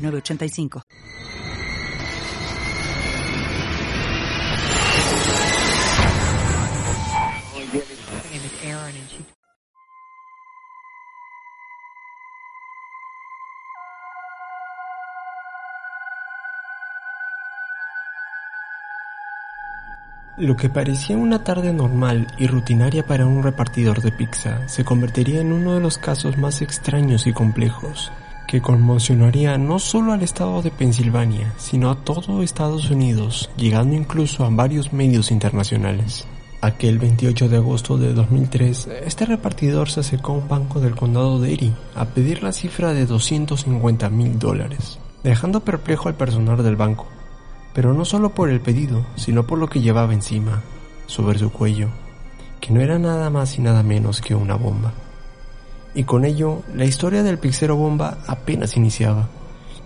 985. Lo que parecía una tarde normal y rutinaria para un repartidor de pizza se convertiría en uno de los casos más extraños y complejos que conmocionaría no solo al estado de Pensilvania, sino a todo Estados Unidos, llegando incluso a varios medios internacionales. Aquel 28 de agosto de 2003, este repartidor se acercó a un banco del condado de Erie a pedir la cifra de 250 mil dólares, dejando perplejo al personal del banco, pero no solo por el pedido, sino por lo que llevaba encima, sobre su cuello, que no era nada más y nada menos que una bomba y con ello la historia del Pixero Bomba apenas iniciaba,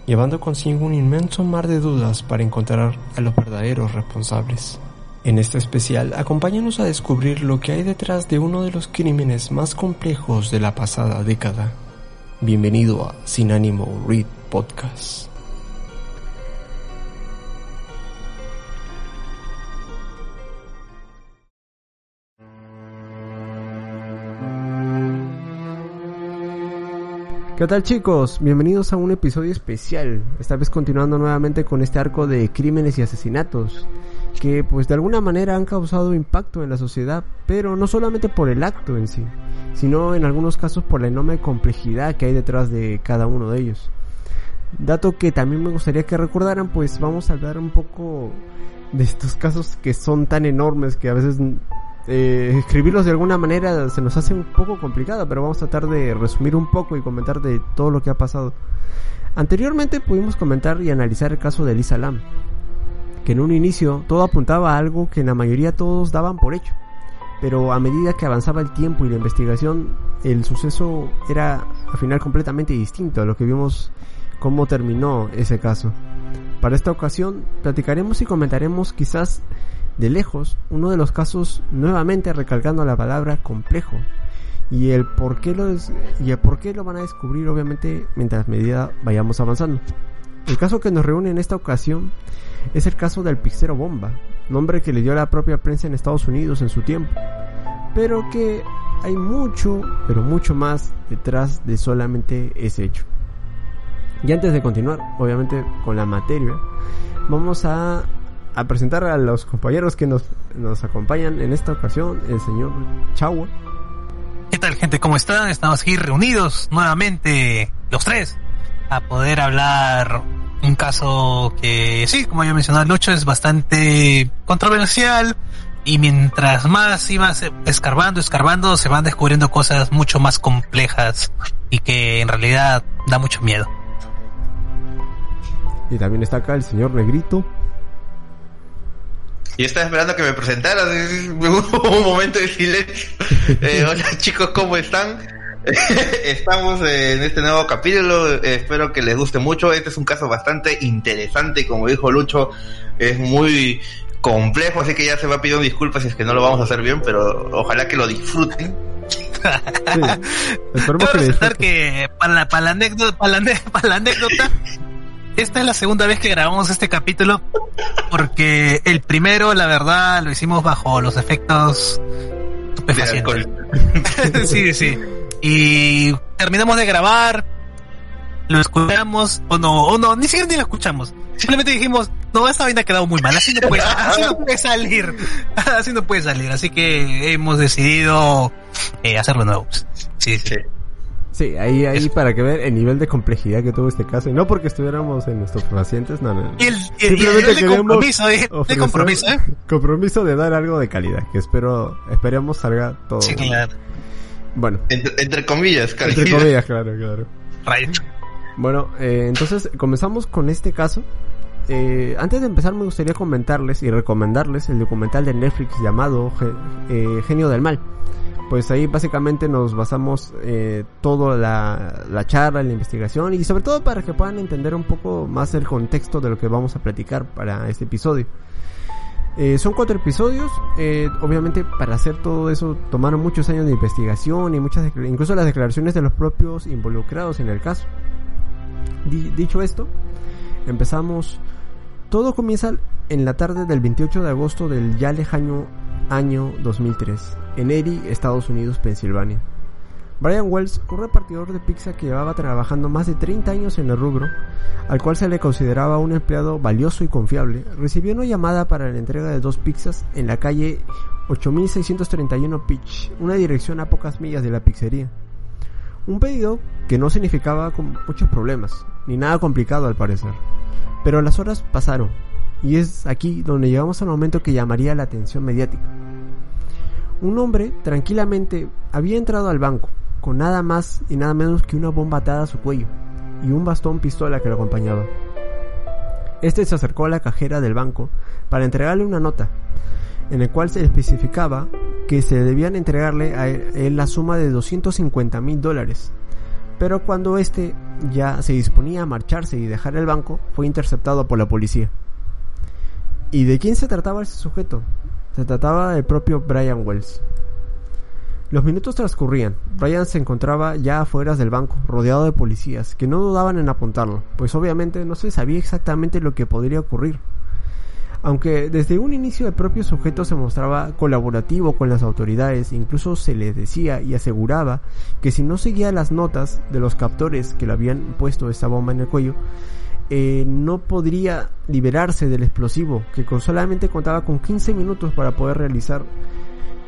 llevando consigo un inmenso mar de dudas para encontrar a los verdaderos responsables. En este especial, acompáñanos a descubrir lo que hay detrás de uno de los crímenes más complejos de la pasada década. Bienvenido a Sin Ánimo Read Podcast. ¿Qué tal chicos? Bienvenidos a un episodio especial, esta vez continuando nuevamente con este arco de crímenes y asesinatos, que pues de alguna manera han causado impacto en la sociedad, pero no solamente por el acto en sí, sino en algunos casos por la enorme complejidad que hay detrás de cada uno de ellos. Dato que también me gustaría que recordaran, pues vamos a hablar un poco de estos casos que son tan enormes que a veces eh, escribirlos de alguna manera se nos hace un poco complicado, pero vamos a tratar de resumir un poco y comentar de todo lo que ha pasado. Anteriormente pudimos comentar y analizar el caso de Lisa Lam, que en un inicio todo apuntaba a algo que en la mayoría todos daban por hecho, pero a medida que avanzaba el tiempo y la investigación, el suceso era al final completamente distinto a lo que vimos cómo terminó ese caso. Para esta ocasión platicaremos y comentaremos quizás de lejos uno de los casos nuevamente recalcando la palabra complejo y el por qué lo y el por qué lo van a descubrir obviamente mientras medida vayamos avanzando. El caso que nos reúne en esta ocasión es el caso del Pixero Bomba, nombre que le dio la propia prensa en Estados Unidos en su tiempo, pero que hay mucho, pero mucho más detrás de solamente ese hecho. Y antes de continuar, obviamente con la materia, vamos a a presentar a los compañeros que nos, nos acompañan en esta ocasión, el señor Chau. ¿Qué tal gente? ¿Cómo están? Estamos aquí reunidos nuevamente, los tres, a poder hablar un caso que sí, como ya mencionado Lucho, es bastante controversial y mientras más ibas escarbando, escarbando, se van descubriendo cosas mucho más complejas y que en realidad da mucho miedo. Y también está acá el señor Negrito. Y estaba esperando que me presentaras. Hubo un momento de silencio. Eh, hola chicos, ¿cómo están? Estamos en este nuevo capítulo. Espero que les guste mucho. Este es un caso bastante interesante. Como dijo Lucho, es muy complejo. Así que ya se va pidiendo disculpas si es que no lo vamos a hacer bien. Pero ojalá que lo disfruten. Sí. que, para, la, para, anécdota, para la anécdota esta es la segunda vez que grabamos este capítulo porque el primero, la verdad, lo hicimos bajo los efectos estupefacientes. sí, sí. Y terminamos de grabar, lo escuchamos o no, o no, ni siquiera ni lo escuchamos. Simplemente dijimos, no, esta vaina ha quedado muy mal, así no puede, así no puede salir, así no puede salir, así que hemos decidido eh, hacerlo nuevo. Sí, sí. Sí, ahí, ahí para que ver el nivel de complejidad que tuvo este caso. Y no porque estuviéramos en nuestros pacientes, no, no. Y el, Simplemente de compromiso, eh, de compromiso, ¿eh? Compromiso de dar algo de calidad, que espero, esperemos salga todo. Sí, claro. Bueno. Entre, comillas, calidad. Entre comillas, claro, claro. Right. Bueno, eh, entonces comenzamos con este caso. Eh, antes de empezar me gustaría comentarles y recomendarles el documental de Netflix llamado eh, Genio del Mal. Pues ahí básicamente nos basamos eh, toda la, la charla, la investigación y sobre todo para que puedan entender un poco más el contexto de lo que vamos a platicar para este episodio. Son cuatro episodios. Obviamente, para hacer todo eso tomaron muchos años de investigación y muchas, incluso las declaraciones de los propios involucrados en el caso. dicho esto, empezamos. Todo comienza en la tarde del 28 de agosto del ya lejano año 2003, en Erie, Estados Unidos, Pensilvania. Brian Wells, un repartidor de pizza que llevaba trabajando más de 30 años en el rubro, al cual se le consideraba un empleado valioso y confiable, recibió una llamada para la entrega de dos pizzas en la calle 8631 Peach, una dirección a pocas millas de la pizzería. Un pedido que no significaba muchos problemas, ni nada complicado al parecer. Pero las horas pasaron, y es aquí donde llegamos al momento que llamaría la atención mediática. Un hombre tranquilamente había entrado al banco, con nada más y nada menos que una bomba atada a su cuello y un bastón pistola que lo acompañaba. Este se acercó a la cajera del banco para entregarle una nota, en el cual se especificaba que se debían entregarle a él la suma de 250 mil dólares. Pero cuando este ya se disponía a marcharse y dejar el banco, fue interceptado por la policía. ¿Y de quién se trataba ese sujeto? Se trataba del propio Brian Wells. Los minutos transcurrían. Brian se encontraba ya afuera del banco, rodeado de policías, que no dudaban en apuntarlo, pues obviamente no se sabía exactamente lo que podría ocurrir. Aunque desde un inicio el propio sujeto se mostraba colaborativo con las autoridades, incluso se le decía y aseguraba que si no seguía las notas de los captores que le habían puesto esa bomba en el cuello, eh, no podría liberarse del explosivo, que con solamente contaba con 15 minutos para poder realizar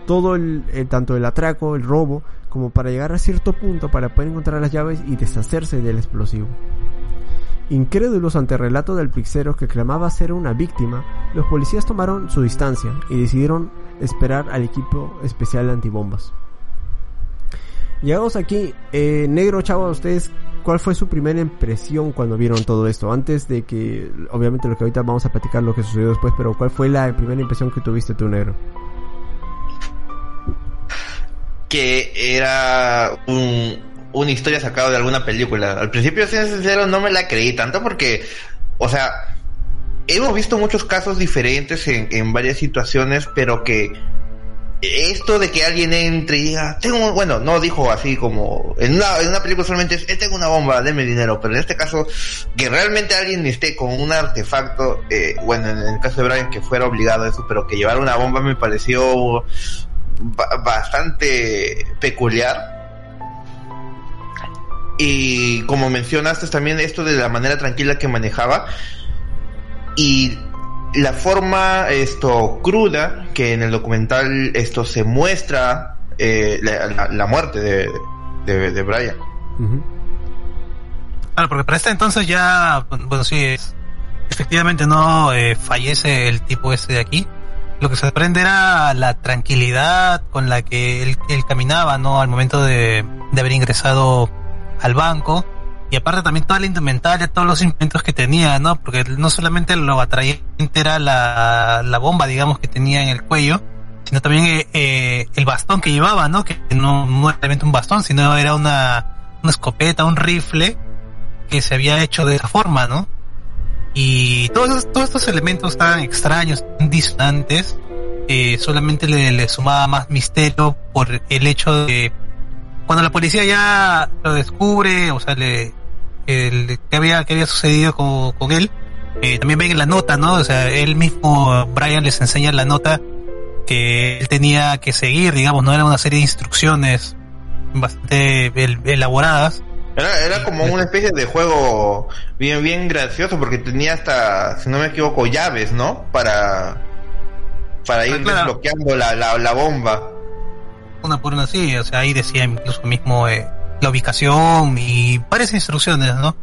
todo el, tanto el atraco, el robo, como para llegar a cierto punto para poder encontrar las llaves y deshacerse del explosivo. Incrédulos ante el relato del pixero que clamaba ser una víctima, los policías tomaron su distancia y decidieron esperar al equipo especial de antibombas. Llegamos aquí, eh, negro chavo, ustedes, ¿cuál fue su primera impresión cuando vieron todo esto? Antes de que, obviamente lo que ahorita vamos a platicar lo que sucedió después, pero ¿cuál fue la primera impresión que tuviste tú, negro? que era un, una historia sacada de alguna película. Al principio, siendo sincero, no me la creí tanto porque, o sea, hemos visto muchos casos diferentes en, en varias situaciones, pero que esto de que alguien entre y diga, tengo, bueno, no dijo así como, en una, en una película solamente es, eh, tengo una bomba, denme dinero, pero en este caso, que realmente alguien esté con un artefacto, eh, bueno, en el caso de Brian que fuera obligado a eso, pero que llevar una bomba me pareció bastante peculiar. Y como mencionaste también esto de la manera tranquila que manejaba y la forma esto cruda que en el documental esto se muestra eh, la, muerte de, de, Brian. Claro, porque para este entonces ya, bueno, sí, efectivamente no eh, fallece el tipo ese de aquí, lo que se sorprende era la tranquilidad con la que él, caminaba, ¿no? Al momento de, haber ingresado al banco. Y aparte también toda la indumentaria, todos los instrumentos que tenía, ¿no? Porque no solamente lo atraía era la, la bomba, digamos, que tenía en el cuello, sino también eh, eh, el bastón que llevaba, ¿no? Que no, no era realmente un bastón, sino era una, una escopeta, un rifle que se había hecho de esa forma, ¿no? Y todos, todos estos elementos tan extraños, tan distantes, eh, solamente le, sumaba más misterio por el hecho de cuando la policía ya lo descubre, o sea, le, el, qué había, qué había sucedido con, con él, eh, también ven en la nota, ¿no? O sea, él mismo, Brian les enseña la nota que él tenía que seguir, digamos, no era una serie de instrucciones bastante elaboradas era, era como una especie de juego bien, bien gracioso porque tenía hasta, si no me equivoco, llaves, ¿no? Para, para ir ah, desbloqueando la, la, bomba. Una por una, sí, o sea, ahí decía incluso mismo eh, la ubicación y varias instrucciones, ¿no?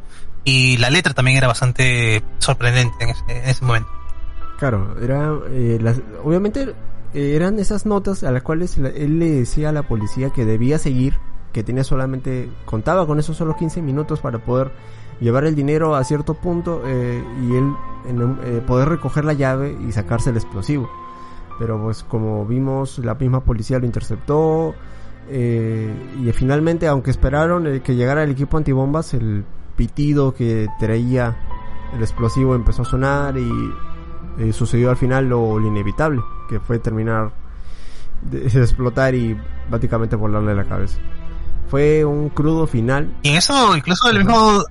Y la letra también era bastante sorprendente en ese, en ese momento. Claro, era, eh, las, obviamente eh, eran esas notas a las cuales él le decía a la policía que debía seguir que tenía solamente, contaba con esos solo 15 minutos para poder llevar el dinero a cierto punto eh, y él en, eh, poder recoger la llave y sacarse el explosivo. Pero pues como vimos, la misma policía lo interceptó eh, y finalmente, aunque esperaron que llegara el equipo antibombas, el pitido que traía el explosivo empezó a sonar y sucedió al final lo, inevitable, que fue terminar de, explotar y básicamente volarle la cabeza. Fue un crudo final. Y eso, incluso el mismo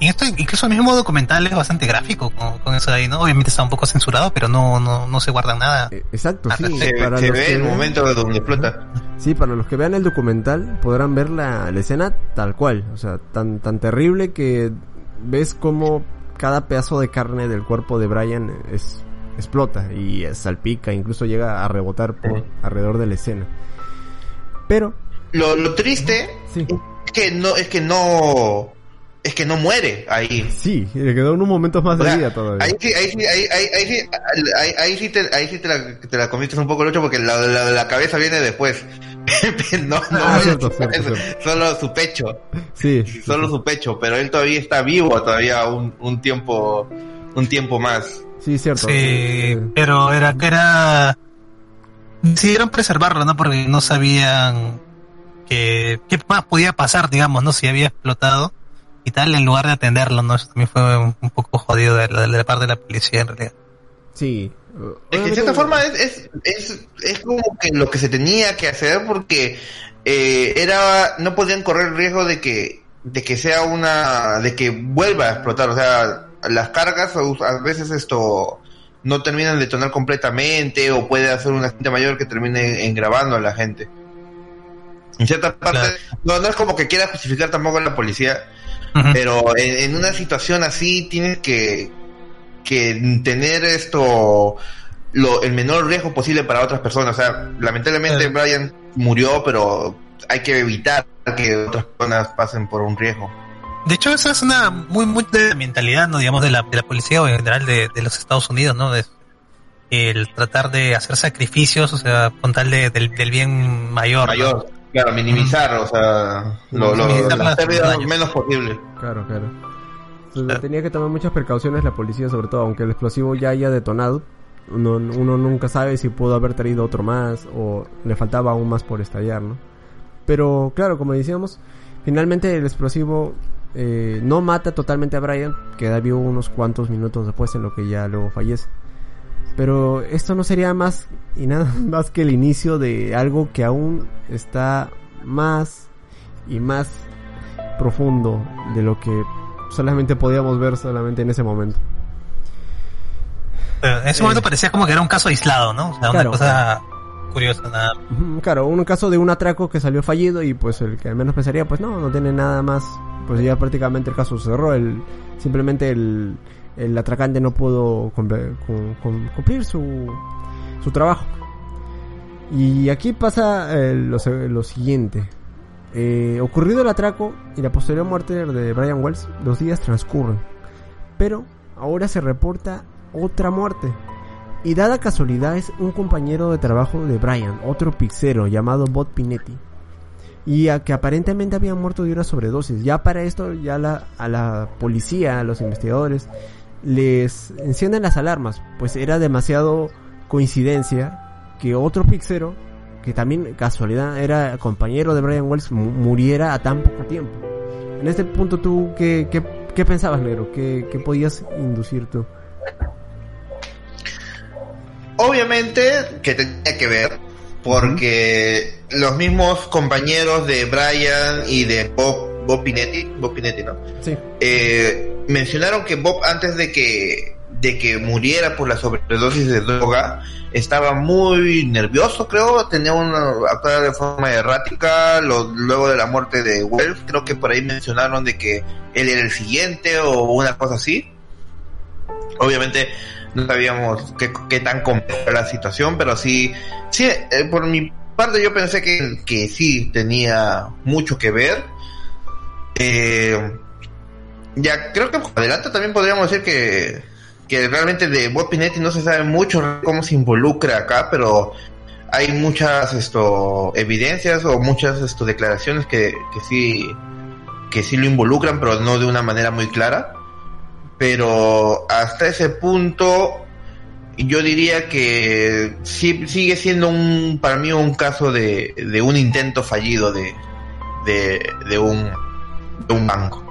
y esto, incluso el mismo documental es bastante gráfico con, eso de ahí, ¿no? Obviamente está un poco censurado, pero no, no, no se guarda nada. Eh, exacto, sí. Se, para se ve el momento donde explota. Sí, para los que vean el documental podrán ver la, escena tal cual. O sea, tan, tan terrible que ves como cada pedazo de carne del cuerpo de Brian es, explota y salpica, incluso llega a rebotar por alrededor de la escena. Pero... Lo, lo triste es que no, es que no es que no muere ahí. Sí, le quedó en un momento más de vida todavía. Ahí sí, ahí sí, ahí, ahí, sí, ahí, sí te, ahí sí te la, te la comiste un poco el ocho porque la, la, la cabeza viene después. no, no, ah, cierto, cierto, solo su pecho. Sí. Solo su pecho, pero él todavía está vivo todavía un, un tiempo, un tiempo más. Sí, cierto. Sí, pero era que era decidieron preservarlo, ¿no? Porque no sabían que qué más podía pasar, digamos, ¿no? Si había explotado y tal, en lugar de atenderlo, ¿no? Eso también fue un, poco jodido de, la parte de la policía, en realidad. Sí. Es que de cierta forma es, es, es, como que lo que se tenía que hacer porque eh, era no podían correr el riesgo de que de que sea una de que vuelva a explotar o sea las cargas a veces esto no terminan de detonar completamente o puede hacer un accidente mayor que termine engrabando a la gente en cierta parte no, no es como que quiera justificar tampoco a la policía pero en, una situación así tienes que, que tener esto lo, el menor riesgo posible para otras personas. O sea, lamentablemente Brian murió, pero hay que evitar que otras personas pasen por un riesgo. De hecho, esa es una muy, muy de mentalidad, ¿no? Digamos, de la, de la policía o en general de, los Estados Unidos, ¿no? De, el tratar de hacer sacrificios, o sea, con tal de, del, bien mayor. Mayor. Claro, minimizar, o sea, lo, lo, menos posible. Claro, claro. tenía que tomar muchas precauciones la policía, sobre todo, aunque el explosivo ya haya detonado. Uno, uno nunca sabe si pudo haber traído otro más o le faltaba aún más por estallar, ¿no? Pero claro, como decíamos, finalmente el explosivo eh, no mata totalmente a Brian, queda vivo unos cuantos minutos después en lo que ya luego fallece. Pero esto no sería más y nada más que el inicio de algo que aún está más y más profundo de lo que solamente podíamos ver solamente en ese momento. en ese momento eh, parecía como que era un caso aislado, ¿no? O sea, una cosa curiosa, nada. Claro, un caso de un atraco que salió fallido y pues el que al menos pensaría, pues no, no tiene nada más. Pues ya prácticamente el caso cerró. El, simplemente el, el atracante no pudo cumplir su, su trabajo. Y aquí pasa eh, lo, siguiente. Eh, ocurrido el atraco y la posterior muerte de Brian Wells, los días transcurren. Pero ahora se reporta otra muerte. Y dada casualidad es un compañero de trabajo de Brian, otro pixero llamado Bob Pinetti. Y a que aparentemente había muerto de una sobredosis. Ya para esto, ya la, a la policía, a los investigadores, les encienden las alarmas, pues era demasiado coincidencia que otro pixero, que también casualidad era compañero de Brian Wells, muriera a tan poco tiempo. En este punto tú, ¿qué, qué, pensabas, Negro? ¿Qué, ¿Qué podías inducir tú? Obviamente que tenía que ver, porque los mismos compañeros de Brian y de Bob, Bob Pinetti, Bob Pinetti, ¿no? Sí. Eh, mencionaron que Bob antes de que de que muriera por la sobredosis de droga estaba muy nervioso creo tenía una actuada de forma errática luego de la muerte de Wells creo que por ahí mencionaron de que él era el siguiente o una cosa así obviamente no sabíamos qué, qué tan compleja era la situación pero sí sí eh, por mi parte yo pensé que, que sí tenía mucho que ver eh, ya creo que adelante también podríamos decir que, que realmente de Bob Pinetti no se sabe mucho cómo se involucra acá, pero hay muchas esto evidencias o muchas esto declaraciones que, que sí que sí lo involucran, pero no de una manera muy clara. Pero hasta ese punto, yo diría que sí, sigue siendo un, para mí un caso de, de un intento fallido de, de, de un, de un banco.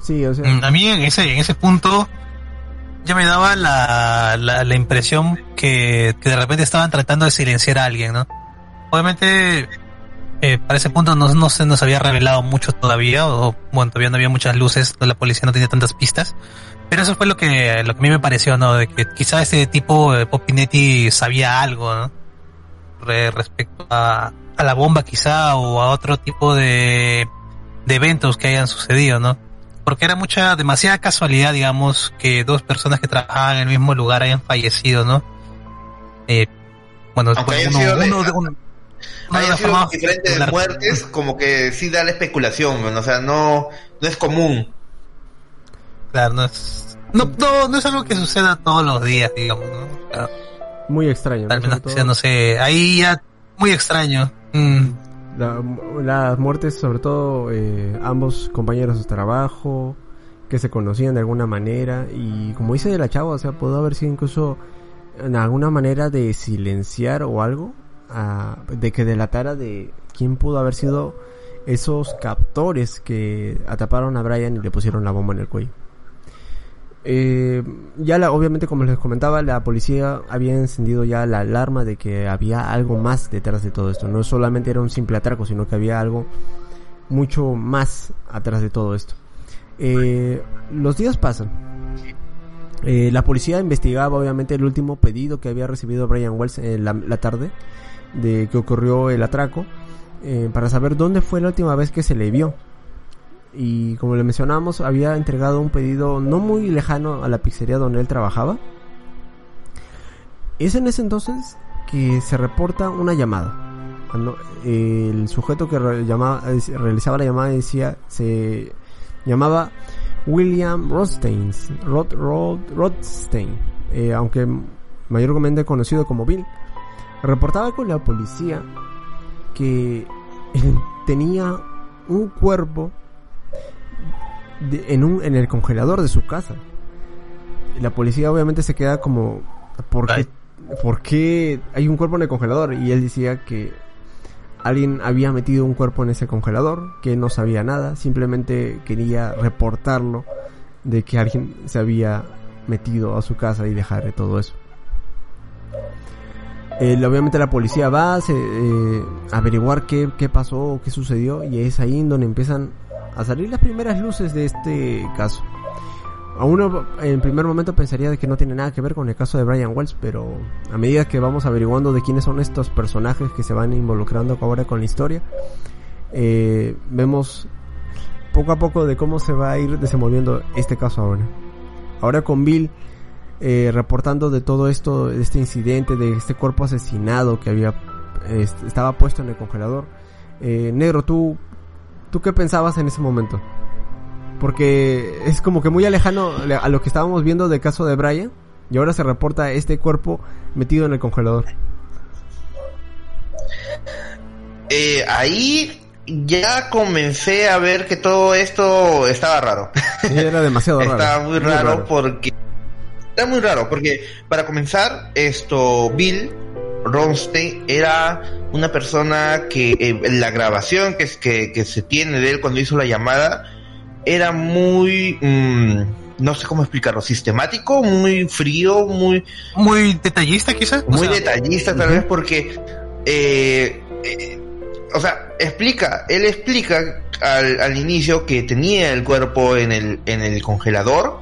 Sí, o sea, Mm, A mí en ese, en ese punto ya me daba la, la, la impresión que, que de repente estaban tratando de silenciar a alguien, ¿no? Obviamente, eh, para ese punto no, no se nos había revelado mucho todavía, o bueno, todavía no había muchas luces, la policía no tenía tantas pistas. Pero eso fue lo que, lo que a mí me pareció, ¿no? De que quizá ese tipo, de Popinetti, sabía algo, ¿no? Re- respecto a, a la bomba quizá, o a otro tipo de, de eventos que hayan sucedido, ¿no? porque era mucha, demasiada casualidad, digamos, que dos personas que trabajaban en el mismo lugar hayan fallecido, ¿no? Eh, bueno, Aunque hayan uno, sido de- uno de- uno- uno de Hayan las sido formas diferentes popular- muertes, como que sí da la especulación, ¿no? o sea, no, no es común. Claro, no es, no, no, no es algo que suceda todos los días, digamos, ¿no? Claro, muy extraño. al menos sea, no sé, ahí ya muy extraño. Mm, la- las muertes, sobre todo eh, ambos compañeros de trabajo, que se conocían de alguna manera, y como dice de la chava, o sea, pudo haber sido incluso en alguna manera de silenciar o algo, de que delatara de quién pudo haber sido esos captores que atraparon a Brian y le pusieron la bomba en el cuello. Eh, ya la, obviamente como les comentaba la policía había encendido ya la alarma de que había algo más detrás de todo esto. No solamente era un simple atraco sino que había algo mucho más atrás de todo esto. Eh, los días pasan. Eh, la policía investigaba obviamente el último pedido que había recibido Brian Wells en la, tarde de que ocurrió el atraco eh, para saber dónde fue la última vez que se le vio y como le mencionamos había entregado un pedido no muy lejano a la pizzería donde él trabajaba. Es en ese entonces que se reporta una llamada. Cuando el sujeto que llamaba- eh, realizaba la llamada decía se llamaba William Rothstein, Roth, Roth- Rothstein, eh, aunque mayormente conocido como Bill. Reportaba con la policía que tenía un cuerpo de- en un en el congelador de su casa. Y la policía obviamente se queda como ¿por qué, Ay. ¿por qué hay un cuerpo en el congelador? Y él decía que alguien había metido un cuerpo en ese congelador, que no sabía nada, simplemente quería reportarlo de que alguien se había metido a su casa y dejar todo eso. Eh, obviamente la policía va a eh, averiguar qué, qué pasó, qué sucedió y es ahí en donde empiezan a salir las primeras luces de este caso. A uno en primer momento pensaría de que no tiene nada que ver con el caso de Brian Wells, pero a medida que vamos averiguando de quiénes son estos personajes que se van involucrando ahora con la historia, eh, vemos poco a poco de cómo se va a ir desenvolviendo este caso ahora. Ahora con Bill eh, reportando de todo esto, de este incidente, de este cuerpo asesinado que había estaba puesto en el congelador. Eh, Negro, tú, ¿tú qué pensabas en ese momento? Porque es como que muy alejano a lo que estábamos viendo del caso de Brian y ahora se reporta este cuerpo metido en el congelador. Eh, ahí ya comencé a ver que todo esto estaba raro. Era demasiado raro. Estaba muy Muy raro, raro. porque era muy raro porque para comenzar esto Bill Ronstein era una persona que eh, la grabación que, que, que se tiene de él cuando hizo la llamada era muy mm, no sé cómo explicarlo sistemático muy frío muy Muy detallista, quizás. muy detallista tal vez porque eh, eh, o sea explica él explica al, al inicio que tenía el cuerpo en el en el congelador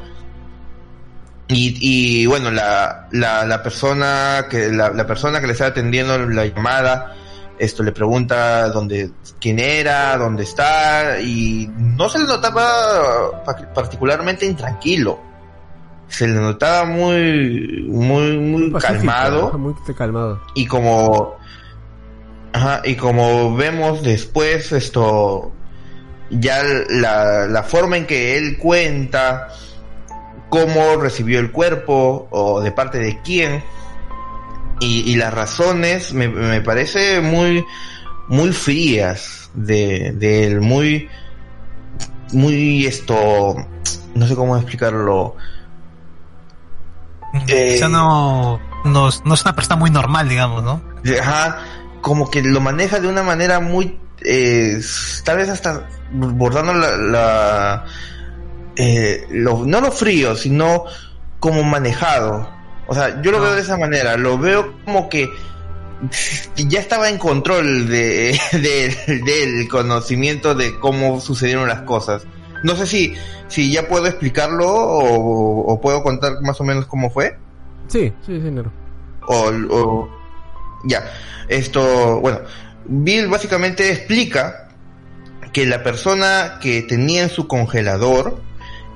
y, y bueno la, la, la persona que la, la persona que le estaba atendiendo la llamada esto le pregunta dónde quién era dónde está y no se le notaba pa- particularmente intranquilo se le notaba muy muy muy Pacífico, calmado Muy calmado. y como ajá, y como vemos después esto ya la, la forma en que él cuenta cómo recibió el cuerpo o de parte de quién y, y las razones me, me parece muy muy frías de, de él, muy, muy esto, no sé cómo explicarlo. Eh, no, no, no, es una persona muy normal, digamos, ¿no? Ajá, como que lo maneja de una manera muy, eh, tal vez hasta bordando la, la eh, lo, no lo frío, sino como manejado. O sea, yo lo veo de esa manera, lo veo como que ya estaba en control de, del conocimiento de cómo sucedieron las cosas. No sé si, si ya puedo explicarlo o, puedo contar más o menos cómo fue. Sí, sí, señor. O, o, ya, esto, bueno, Bill básicamente explica que la persona que tenía en su congelador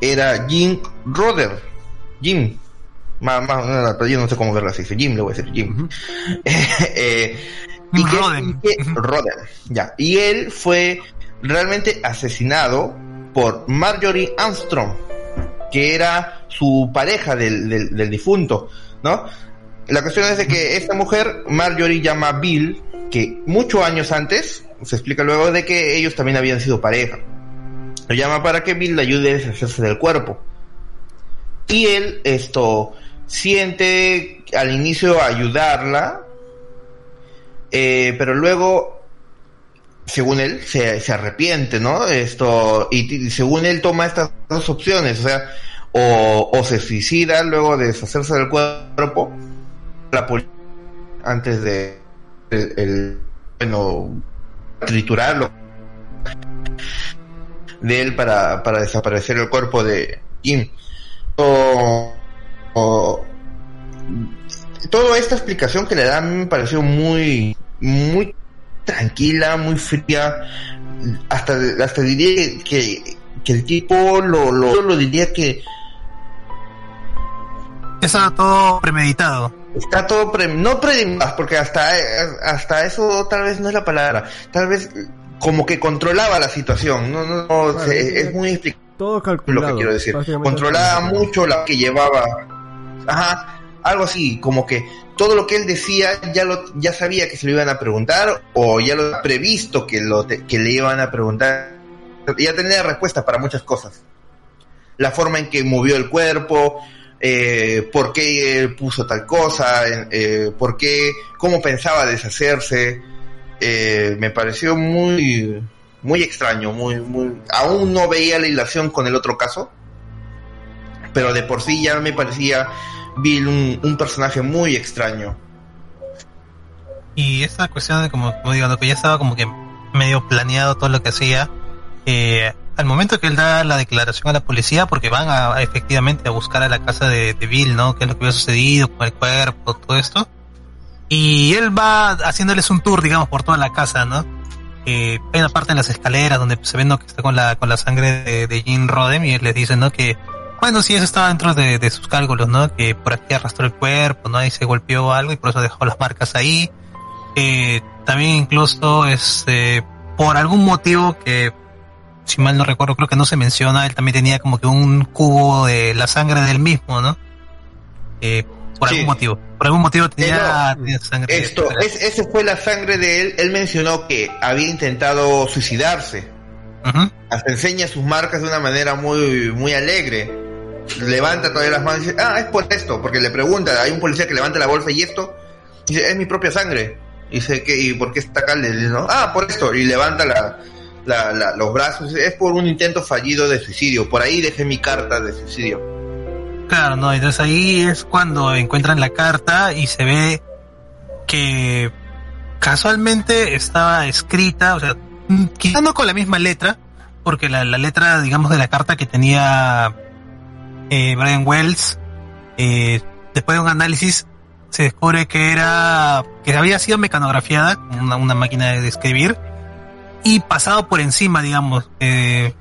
era Jim Roder. Jim, más, más, yo no sé cómo verla así, Jim, le voy a decir Jim. eh, y Roden. ya. Y él fue realmente asesinado por Marjorie Armstrong, que era su pareja del, del, difunto, ¿no? La cuestión es de que esta mujer, Marjorie, llama a Bill, que muchos años antes, se explica luego de que ellos también habían sido pareja. Llama para que Bill le ayude a deshacerse del cuerpo. Y él, esto, siente al inicio ayudarla, eh, pero luego, según él, se, se, arrepiente, ¿no? Esto, y, según él toma estas dos opciones, o sea, o, se suicida luego de deshacerse del cuerpo, la antes de el, bueno, triturarlo de él para, para desaparecer el cuerpo de Kim. O, toda esta explicación que le dan me pareció muy, muy tranquila, muy fría. Hasta, hasta diría que, que el tipo lo, lo, lo diría que está todo premeditado. Está todo pre, no premeditado, porque hasta, hasta eso tal vez no es la palabra. Tal vez como que controlaba la situación. No, no, no es, muy explicado. Todo calculado. Lo que quiero decir. Controlaba mucho la que llevaba. Ajá, algo así, como que todo lo que él decía ya lo ya sabía que se lo iban a preguntar o ya lo había previsto que lo que le iban a preguntar. Ya tenía respuesta para muchas cosas. La forma en que movió el cuerpo, eh, por qué puso tal cosa, eh, por qué, cómo pensaba deshacerse, eh, me pareció muy, muy extraño, muy, muy, aún no veía la hilación con el otro caso, pero de por sí ya me parecía Bill un, personaje muy extraño. Y esa cuestión de como, como digo, que ya estaba como que medio planeado todo lo que hacía, eh, al momento que él da la declaración a la policía, porque van a, efectivamente a buscar a la casa de, de Bill, ¿no? ¿Qué es lo que había sucedido con el cuerpo, todo esto? Y él va haciéndoles un tour, digamos, por toda la casa, ¿no? Eh, hay una parte en las escaleras donde se ve ¿no? que está con la, con la sangre de, de Jim Rodem y él les dice, ¿no? Que, bueno, sí, eso estaba dentro de, sus cálculos, ¿no? Que por aquí arrastró el cuerpo, ¿no? Y se golpeó algo y por eso dejó las marcas ahí. Eh, también incluso, este, por algún motivo que, si mal no recuerdo, creo que no se menciona, él también tenía como que un cubo de la sangre del mismo, ¿no? Eh, por algún motivo. Por algún motivo tenía, sangre. Esto, es, ese fue la sangre de él. Él mencionó que había intentado suicidarse. Hasta enseña sus marcas de una manera muy, muy alegre. Levanta todavía las manos y dice, ah, es por esto, porque le pregunta, hay un policía que levanta la bolsa y esto, dice, es mi propia sangre. Y dice, ¿qué, ¿y por qué está acá? Le dice, ¿no? Ah, por esto. Y levanta la, la, los brazos. Es por un intento fallido de suicidio. Por ahí dejé mi carta de suicidio. Claro, no, entonces ahí es cuando encuentran la carta y se ve que casualmente estaba escrita, o sea, mm, quizá no con la misma letra, porque la, letra, digamos, de la carta que tenía eh, Brian Wells, eh, después de un análisis, se descubre que era, que había sido mecanografiada, una, una máquina de escribir, y pasado por encima, digamos, eh,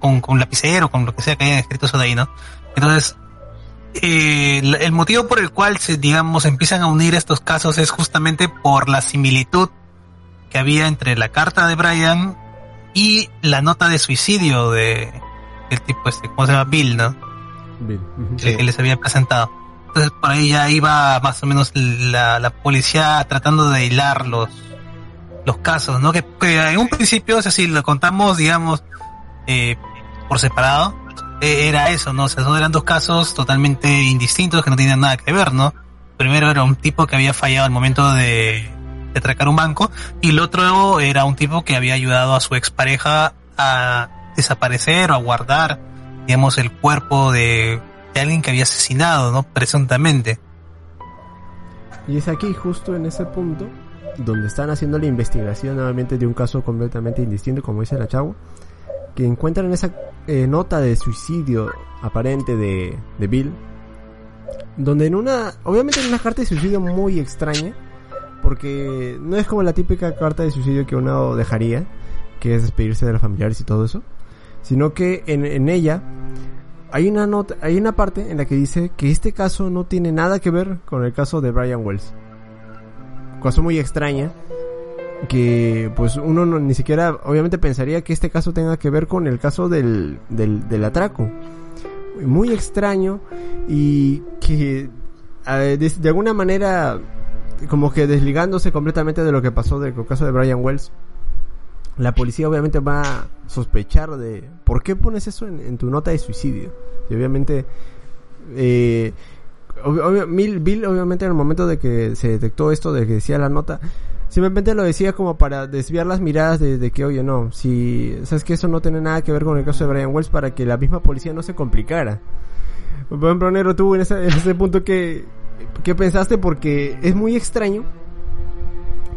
con, con lapicero, con lo que sea que haya escrito eso de ahí, ¿no? Entonces, eh, el motivo por el cual se, digamos, empiezan a unir estos casos es justamente por la similitud que había entre la carta de Brian y la nota de suicidio de el tipo este, ¿cómo se llama? Bill, ¿no? Bill. que les había presentado. Entonces por ahí ya iba más o menos la, la policía tratando de hilar los, los casos, ¿no? Que, en un principio, o sea, si lo contamos, digamos, eh, por separado, era eso, ¿no? O sea, eran dos casos totalmente indistintos que no tenían nada que ver, ¿no? Primero era un tipo que había fallado al momento de, de atracar un banco y el otro era un tipo que había ayudado a su expareja a desaparecer o a guardar, digamos, el cuerpo de, de alguien que había asesinado, ¿no? Presuntamente. Y es aquí, justo en ese punto, donde están haciendo la investigación nuevamente de un caso completamente indistinto, como dice la chavo, que encuentran esa eh, nota de suicidio aparente de, de Bill, donde en una, obviamente en una carta de suicidio muy extraña, porque no es como la típica carta de suicidio que uno dejaría, que es despedirse de los familiares y todo eso, sino que en, en ella hay una nota, hay una parte en la que dice que este caso no tiene nada que ver con el caso de Brian Wells. Cosa muy extraña que pues uno no, ni siquiera obviamente pensaría que este caso tenga que ver con el caso del, del, del atraco. Muy extraño y que de, alguna manera como que desligándose completamente de lo que pasó del caso de Brian Wells. La policía obviamente va a sospechar de por qué pones eso en, tu nota de suicidio. Y obviamente eh, Bill obviamente en el momento de que se detectó esto de que decía la nota simplemente lo decía como para desviar las miradas de, que, oye, no, si sabes que eso no tiene nada que ver con el caso de Brian Wells para que la misma policía no se complicara. Por ejemplo, Nero, tú en ese, punto que, ¿qué pensaste? Porque es muy extraño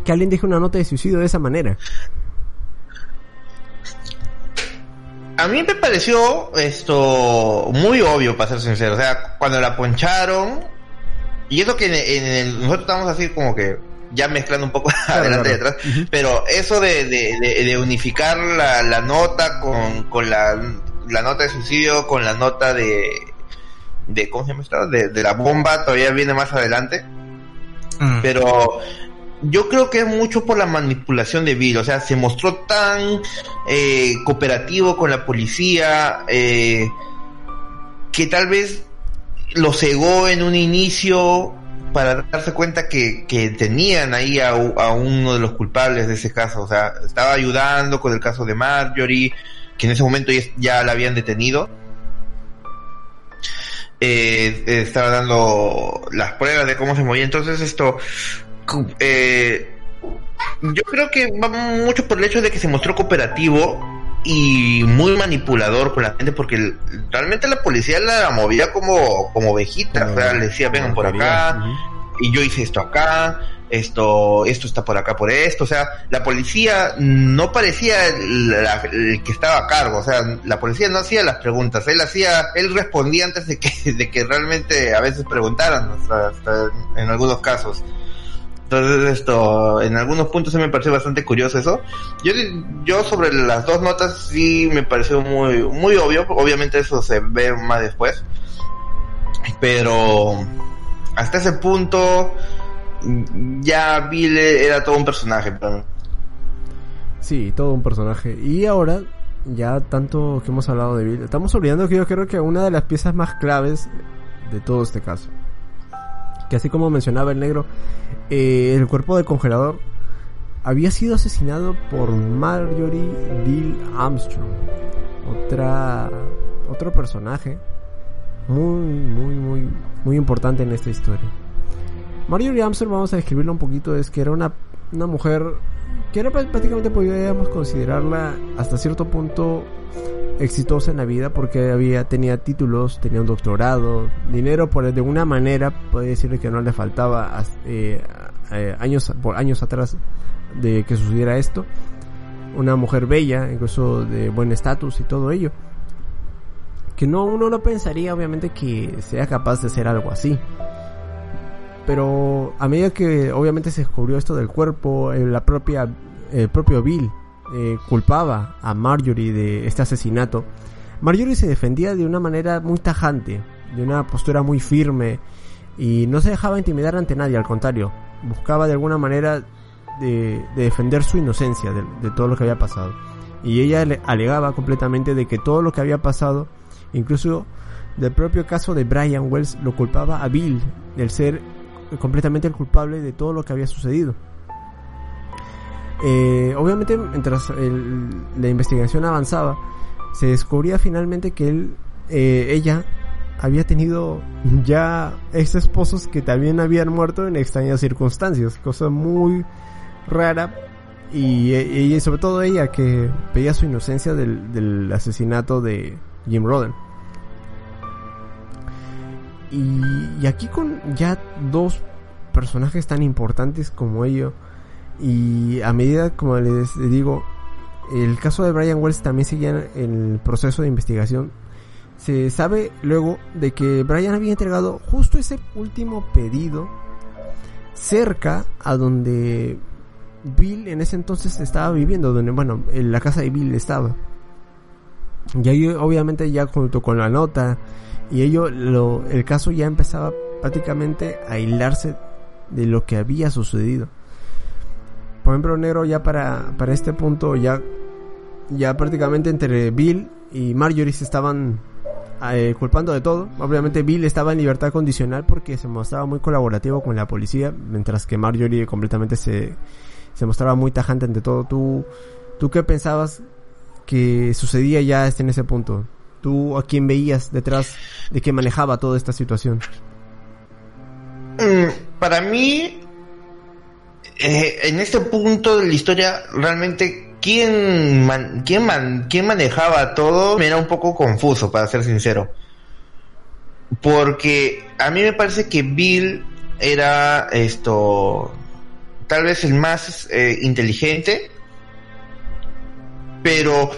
que alguien deje una nota de suicidio de esa manera. A mí me pareció esto muy obvio, para ser sincero. O sea, cuando la poncharon, y eso que nosotros estamos así como que ya mezclando un poco claro, adelante claro. y atrás, uh -huh. pero eso de, de, de, de unificar la, la, nota con, con la, la, nota de suicidio, con la nota de, de ¿cómo se llama esto? De, de la bomba, todavía viene más adelante. Mm. Pero yo creo que es mucho por la manipulación de Bill, o sea, se mostró tan eh, cooperativo con la policía eh, que tal vez lo cegó en un inicio para darse cuenta que, que tenían ahí a, uno de los culpables de ese caso. O sea, estaba ayudando con el caso de Marjorie, que en ese momento ya, la habían detenido. Eh, estaba dando las pruebas de cómo se movía. Entonces esto, eh, yo creo que va mucho por el hecho de que se mostró cooperativo y muy manipulador con la gente porque realmente la policía la movía como como ovejita, o sea, le decía vengan por acá uh -huh. y yo hice esto acá, esto esto está por acá por esto, o sea, la policía no parecía la, el que estaba a cargo, o sea, la policía no hacía las preguntas, él hacía, él respondía antes de que de que realmente a veces preguntaran, o sea, hasta en algunos casos. Entonces esto, en algunos puntos se me pareció bastante curioso eso. Yo, yo sobre las dos notas sí me pareció muy, muy obvio. Obviamente eso se ve más después. Pero hasta ese punto ya Bill era todo un personaje. Pero... Sí, todo un personaje. Y ahora, ya tanto que hemos hablado de Bill, estamos olvidando que yo creo que una de las piezas más claves de todo este caso. Que así como mencionaba el negro, eh, el cuerpo del congelador había sido asesinado por Marjorie Bill Armstrong, otra otro personaje muy muy muy muy importante en esta historia. Marjorie Armstrong vamos a describirla un poquito es que era una una mujer que era prácticamente podríamos considerarla hasta cierto punto exitosa en la vida porque había tenía títulos, tenía un doctorado, dinero por de una manera puede decirle que no le faltaba eh, eh, años por años atrás de que sucediera esto. Una mujer bella, incluso de buen estatus y todo ello. Que no uno no pensaría obviamente que sea capaz de hacer algo así. Pero a medida que obviamente se descubrió esto del cuerpo, eh, la propia el propio Bill eh, culpaba a Marjorie de este asesinato, Marjorie se defendía de una manera muy tajante, de una postura muy firme y no se dejaba intimidar ante nadie, al contrario, buscaba de alguna manera de, de defender su inocencia de, de, todo lo que había pasado. Y ella le alegaba completamente de que todo lo que había pasado, incluso del propio caso de Brian Wells, lo culpaba a Bill, del ser completamente el culpable de todo lo que había sucedido. eh, obviamente mientras la investigación avanzaba, se descubría finalmente que él, eh, ella había tenido ya ex esposos que también habían muerto en extrañas circunstancias, cosa muy rara y, y- sobre todo ella que pedía su inocencia del, del asesinato de Jim Roden. Y, aquí con ya dos personajes tan importantes como ellos y a medida como les digo el caso de Brian Wells también seguía en el proceso de investigación se sabe luego de que Brian había entregado justo ese último pedido cerca a donde Bill en ese entonces estaba viviendo, donde, bueno, en la casa de Bill estaba. Y ahí obviamente ya junto con la nota y ello, lo, el caso ya empezaba prácticamente a hilarse de lo que había sucedido. Por ejemplo, Negro ya para, para este punto ya, ya prácticamente entre Bill y Marjorie se estaban eh, culpando de todo. Obviamente Bill estaba en libertad condicional porque se mostraba muy colaborativo con la policía, mientras que Marjorie completamente se, se mostraba muy tajante ante todo. ¿Tú, ¿Tú qué pensabas que sucedía ya en ese punto? ¿Tú a quién veías detrás de que manejaba toda esta situación? Mm, Para mí, eh, en este punto de la historia, realmente, ¿quién, man- quién, man- quién manejaba todo? Me era un poco confuso, para ser sincero. Porque a mí me parece que Bill era esto, tal vez el más eh, inteligente, pero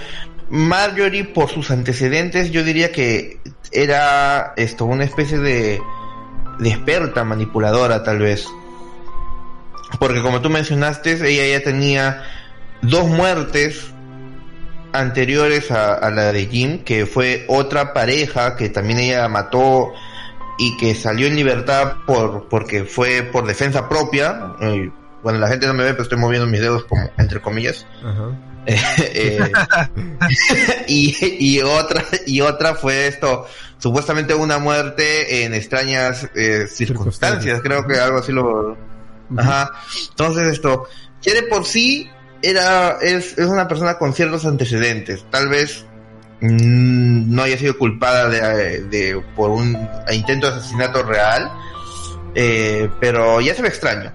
Marjorie, por sus antecedentes, yo diría que era esto, una especie de de experta manipuladora tal vez. Porque como tú mencionaste, ella ya tenía dos muertes anteriores a, a la de Jim, que fue otra pareja que también ella mató y que salió en libertad por porque fue por defensa propia. Eh, bueno, la gente no me ve, pero estoy moviendo mis dedos como entre comillas. Ajá. Eh, y, y otra y otra fue esto supuestamente una muerte en extrañas eh, circunstancias creo que algo así lo ajá entonces esto de por sí era es, es una persona con ciertos antecedentes. Tal vez mm, no haya sido culpada de, de por un intento de asesinato real eh, pero ya se ve extraño.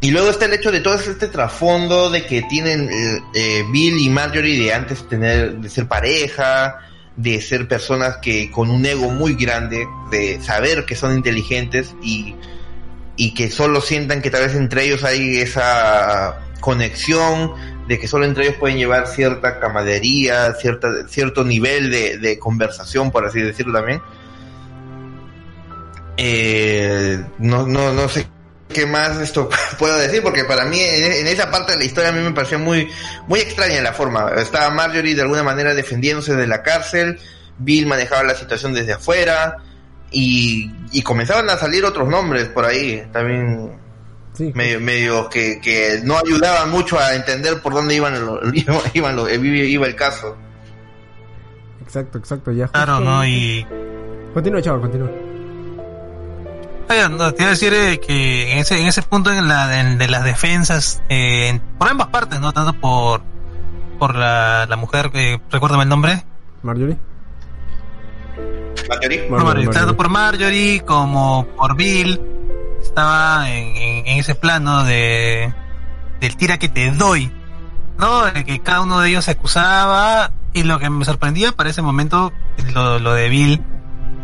Y luego está el hecho de todo este trasfondo de que tienen eh, eh, Bill y Marjorie de antes tener, de ser pareja, de ser personas que con un ego muy grande, de saber que son inteligentes y, y que solo sientan que tal vez entre ellos hay esa conexión, de que solo entre ellos pueden llevar cierta camaradería, cierta, cierto nivel de, conversación, por así decirlo también. Eh, no, no, no sé qué más esto puedo decir porque para mí en, en, esa parte de la historia a mí me pareció muy muy extraña la forma estaba Marjorie de alguna manera defendiéndose de la cárcel Bill manejaba la situación desde afuera y, y comenzaban a salir otros nombres por ahí también sí. medio, medio que, que no ayudaban mucho a entender por dónde iban lo, iban iba el caso exacto exacto ya claro no y continúa chaval continúa no, te iba a decir eh, que en ese, en ese punto en la, en, de las defensas, eh, por ambas partes, no tanto por por la, la mujer, eh, recuérdame el nombre. Marjorie. Marjorie. Por Marjorie, Tanto por Marjorie como por Bill, estaba en, en, ese plano de del tira que te doy, ¿no? De que cada uno de ellos se acusaba y lo que me sorprendía para ese momento, lo, lo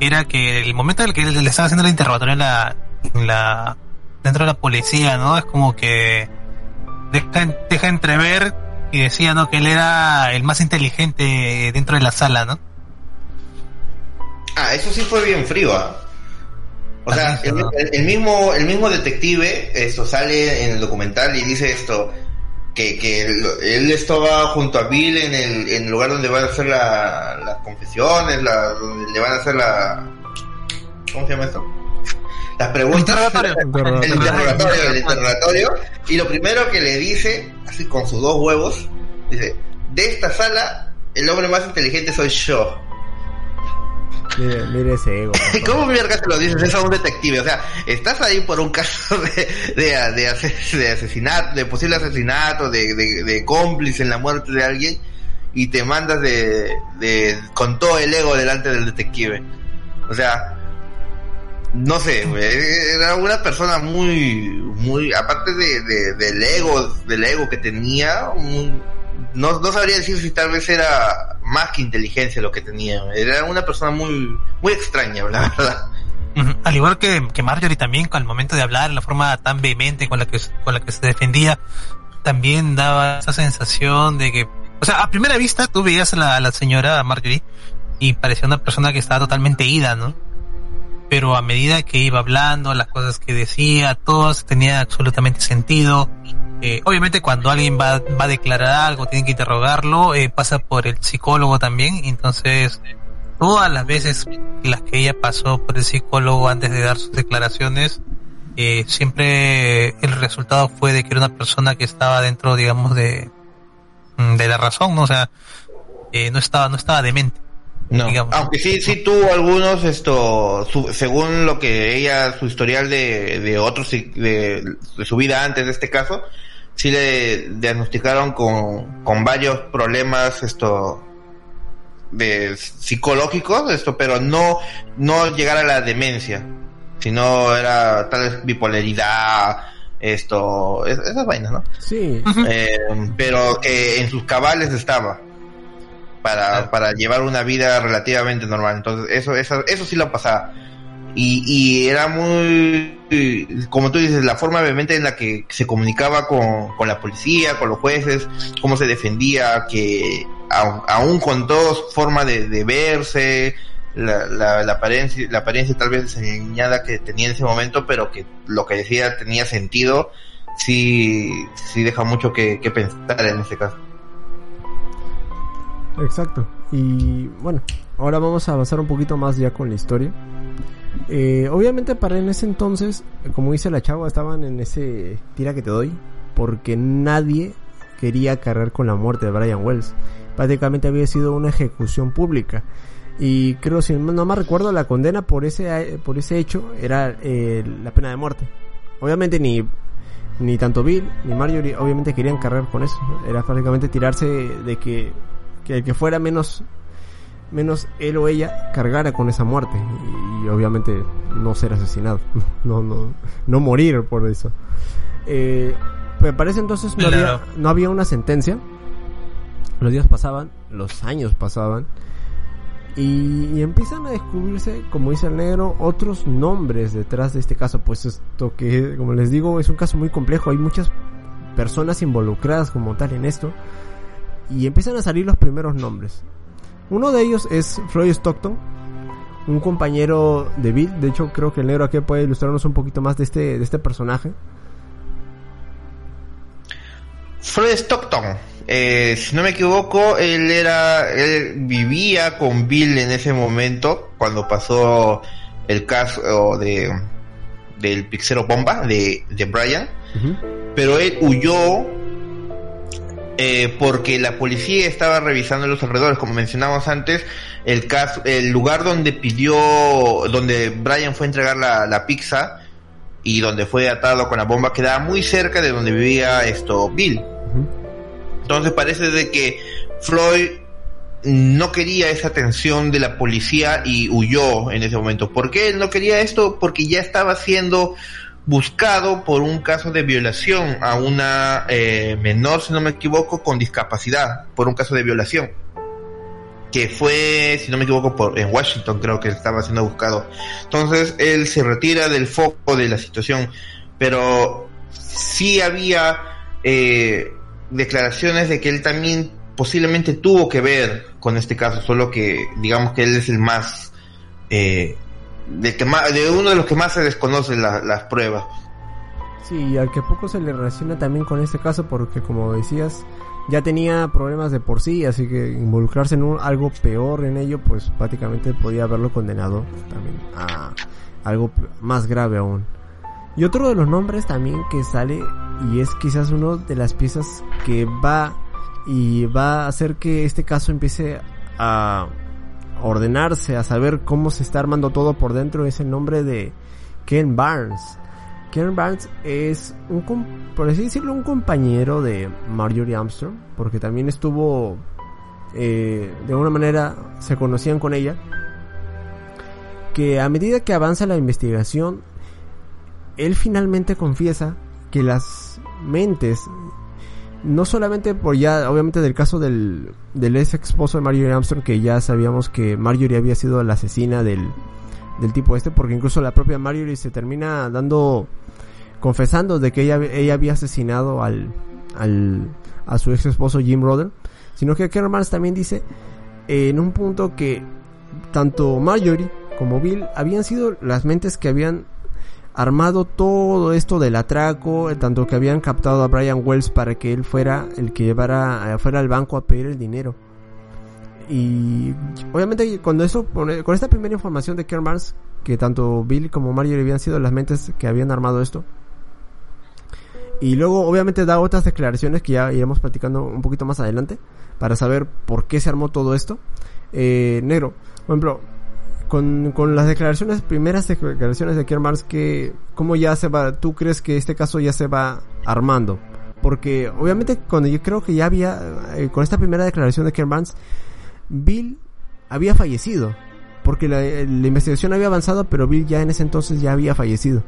era que el momento en el que le estaba haciendo el interrogatorio en la, la dentro de la policía, ¿no? Es como que deja, deja entrever y decía, ¿no? Que él era el más inteligente dentro de la sala, ¿no? Ah, eso sí fue bien frío. ¿ah? O sea, el, el, el, mismo el mismo detective esto sale en el documental y dice esto que, que él, él, estaba junto a Bill en el, en el lugar donde van a hacer la, las confesiones, la, donde le van a hacer la... ¿Cómo se llama esto? Las preguntas. Interrogatorio. El interrogatorio, el interrogatorio. Y lo primero que le dice, así con sus dos huevos, dice, de esta sala, el hombre más inteligente soy yo. Mire, mire ese ego. ¿Cómo mierda te lo dices? Es a un detective. O sea, estás ahí por un caso de, de, de, asesinato, de posible asesinato, de, de, cómplice en la muerte de alguien y te mandas de, de, con todo el ego delante del detective. O sea, no sé, era una persona muy, muy, aparte de, de, del ego, del ego que tenía, no, no sabría decir si tal vez era más que inteligencia lo que tenía. Era una persona muy, muy extraña, la verdad. Al igual que, que Marjorie también, al momento de hablar, la forma tan vehemente con la que, con la que se defendía, también daba esa sensación de que, o sea, a primera vista tú veías a la, a la señora Marjorie y parecía una persona que estaba totalmente ida, ¿no? Pero a medida que iba hablando, las cosas que decía, todas tenían absolutamente sentido. Eh, obviamente cuando alguien va, va a declarar algo, tiene que interrogarlo, eh, pasa por el psicólogo también, entonces todas las veces las que ella pasó por el psicólogo antes de dar sus declaraciones, eh, siempre el resultado fue de que era una persona que estaba dentro, digamos, de, mm, de la razón, ¿no? O sea, eh, no estaba, no estaba demente. No, aunque sí, sí tuvo algunos, esto, según lo que ella, su historial de, de otros, de, de su vida antes de este caso, sí le diagnosticaron con, con varios problemas, esto, de psicológicos, esto, pero no, no llegar a la demencia, sino era tal vez bipolaridad, esto, esas vainas, ¿no? Sí. Eh, pero que en sus cabales estaba para, para llevar una vida relativamente normal. Entonces, eso, eso, eso sí lo pasaba. Y, y era muy, como tú dices, la forma obviamente en la que se comunicaba con, con la policía, con los jueces, cómo se defendía, que aún con toda forma de, de verse, la, la, apariencia, la apariencia tal vez desengañada que tenía en ese momento, pero que lo que decía tenía sentido, sí, sí deja mucho que, que pensar en ese caso. Exacto. Y bueno, ahora vamos a avanzar un poquito más ya con la historia. Eh, obviamente para en ese entonces, como dice la chava, estaban en ese tira que te doy, porque nadie quería cargar con la muerte de Brian Wells. Prácticamente había sido una ejecución pública. Y creo, si no me recuerdo, la condena por ese, por ese hecho era eh, la pena de muerte. Obviamente ni, ni tanto Bill ni Marjorie obviamente querían cargar con eso. Era prácticamente tirarse de que, que el que fuera menos menos él o ella cargara con esa muerte. Y, obviamente no ser asesinado, no, no, no morir por eso. Eh, me parece entonces no, había, no había una sentencia, los días pasaban, los años pasaban y, empiezan a descubrirse, como dice el negro, otros nombres detrás de este caso, pues esto que, como les digo, es un caso muy complejo, hay muchas personas involucradas como tal en esto y empiezan a salir los primeros nombres. Uno de ellos es Floyd Stockton, un compañero de Bill. De hecho, creo que el negro aquí puede ilustrarnos un poquito más de este, de este personaje. Floyd Stockton, eh, si no me equivoco, él era, él vivía con Bill en ese momento cuando pasó el caso de del pixero bomba de, de Brian, pero él huyó eh, porque la policía estaba revisando los alrededores, como mencionamos antes, el caso, el lugar donde pidió, donde Brian fue a entregar la, pizza y donde fue atado con la bomba quedaba muy cerca de donde vivía esto Bill. Entonces parece de que Floyd no quería esa atención de la policía y huyó en ese momento. ¿Por qué él no quería esto? Porque ya estaba siendo buscado por un caso de violación a una eh, menor, si no me equivoco, con discapacidad, por un caso de violación, que fue, si no me equivoco, por, en Washington creo que estaba siendo buscado. Entonces él se retira del foco de la situación, pero sí había eh, declaraciones de que él también posiblemente tuvo que ver con este caso, solo que digamos que él es el más eh, de, que de uno de los que más se desconocen las pruebas. Sí, al que poco se le relaciona también con este caso porque como decías, ya tenía problemas de por sí, así que involucrarse en un, algo peor en ello, pues prácticamente podía haberlo condenado también a algo más grave aún. Y otro de los nombres también que sale y es quizás uno de las piezas que va y va a hacer que este caso empiece a ordenarse, a saber cómo se está armando todo por dentro, es el nombre de Ken Barnes. Ken Barnes es un, por así decirlo, un compañero de Marjorie Armstrong, porque también estuvo, eh, de alguna manera, se conocían con ella. Que a medida que avanza la investigación, él finalmente confiesa que las mentes no solamente por ya, obviamente del caso del, del ex esposo de Marjorie Armstrong, que ya sabíamos que Marjorie había sido la asesina del, del tipo este, porque incluso la propia Marjorie se termina dando, confesando de que ella, ella había asesinado al, al, a su ex esposo Jim Roder, sino que Kermans también dice en un punto que tanto Marjorie como Bill habían sido las mentes que habían armado todo esto del atraco, eh, tanto que habían captado a Brian Wells para que él fuera el que llevara eh, fuera al banco a pedir el dinero. Y obviamente cuando eso con esta primera información de Kern Barnes que tanto Bill como Marjorie habían sido las mentes que habían armado esto. Y luego obviamente da otras declaraciones que ya iremos platicando un poquito más adelante para saber por qué se armó todo esto. Eh, negro, por ejemplo, con, con las declaraciones, primeras declaraciones de Kier que, ¿cómo ya se va, tú crees que este caso ya se va armando? Porque obviamente cuando yo creo que ya había, eh, con esta primera declaración de Kier Bill había fallecido. Porque la, la, investigación había avanzado, pero Bill ya en ese entonces ya había fallecido.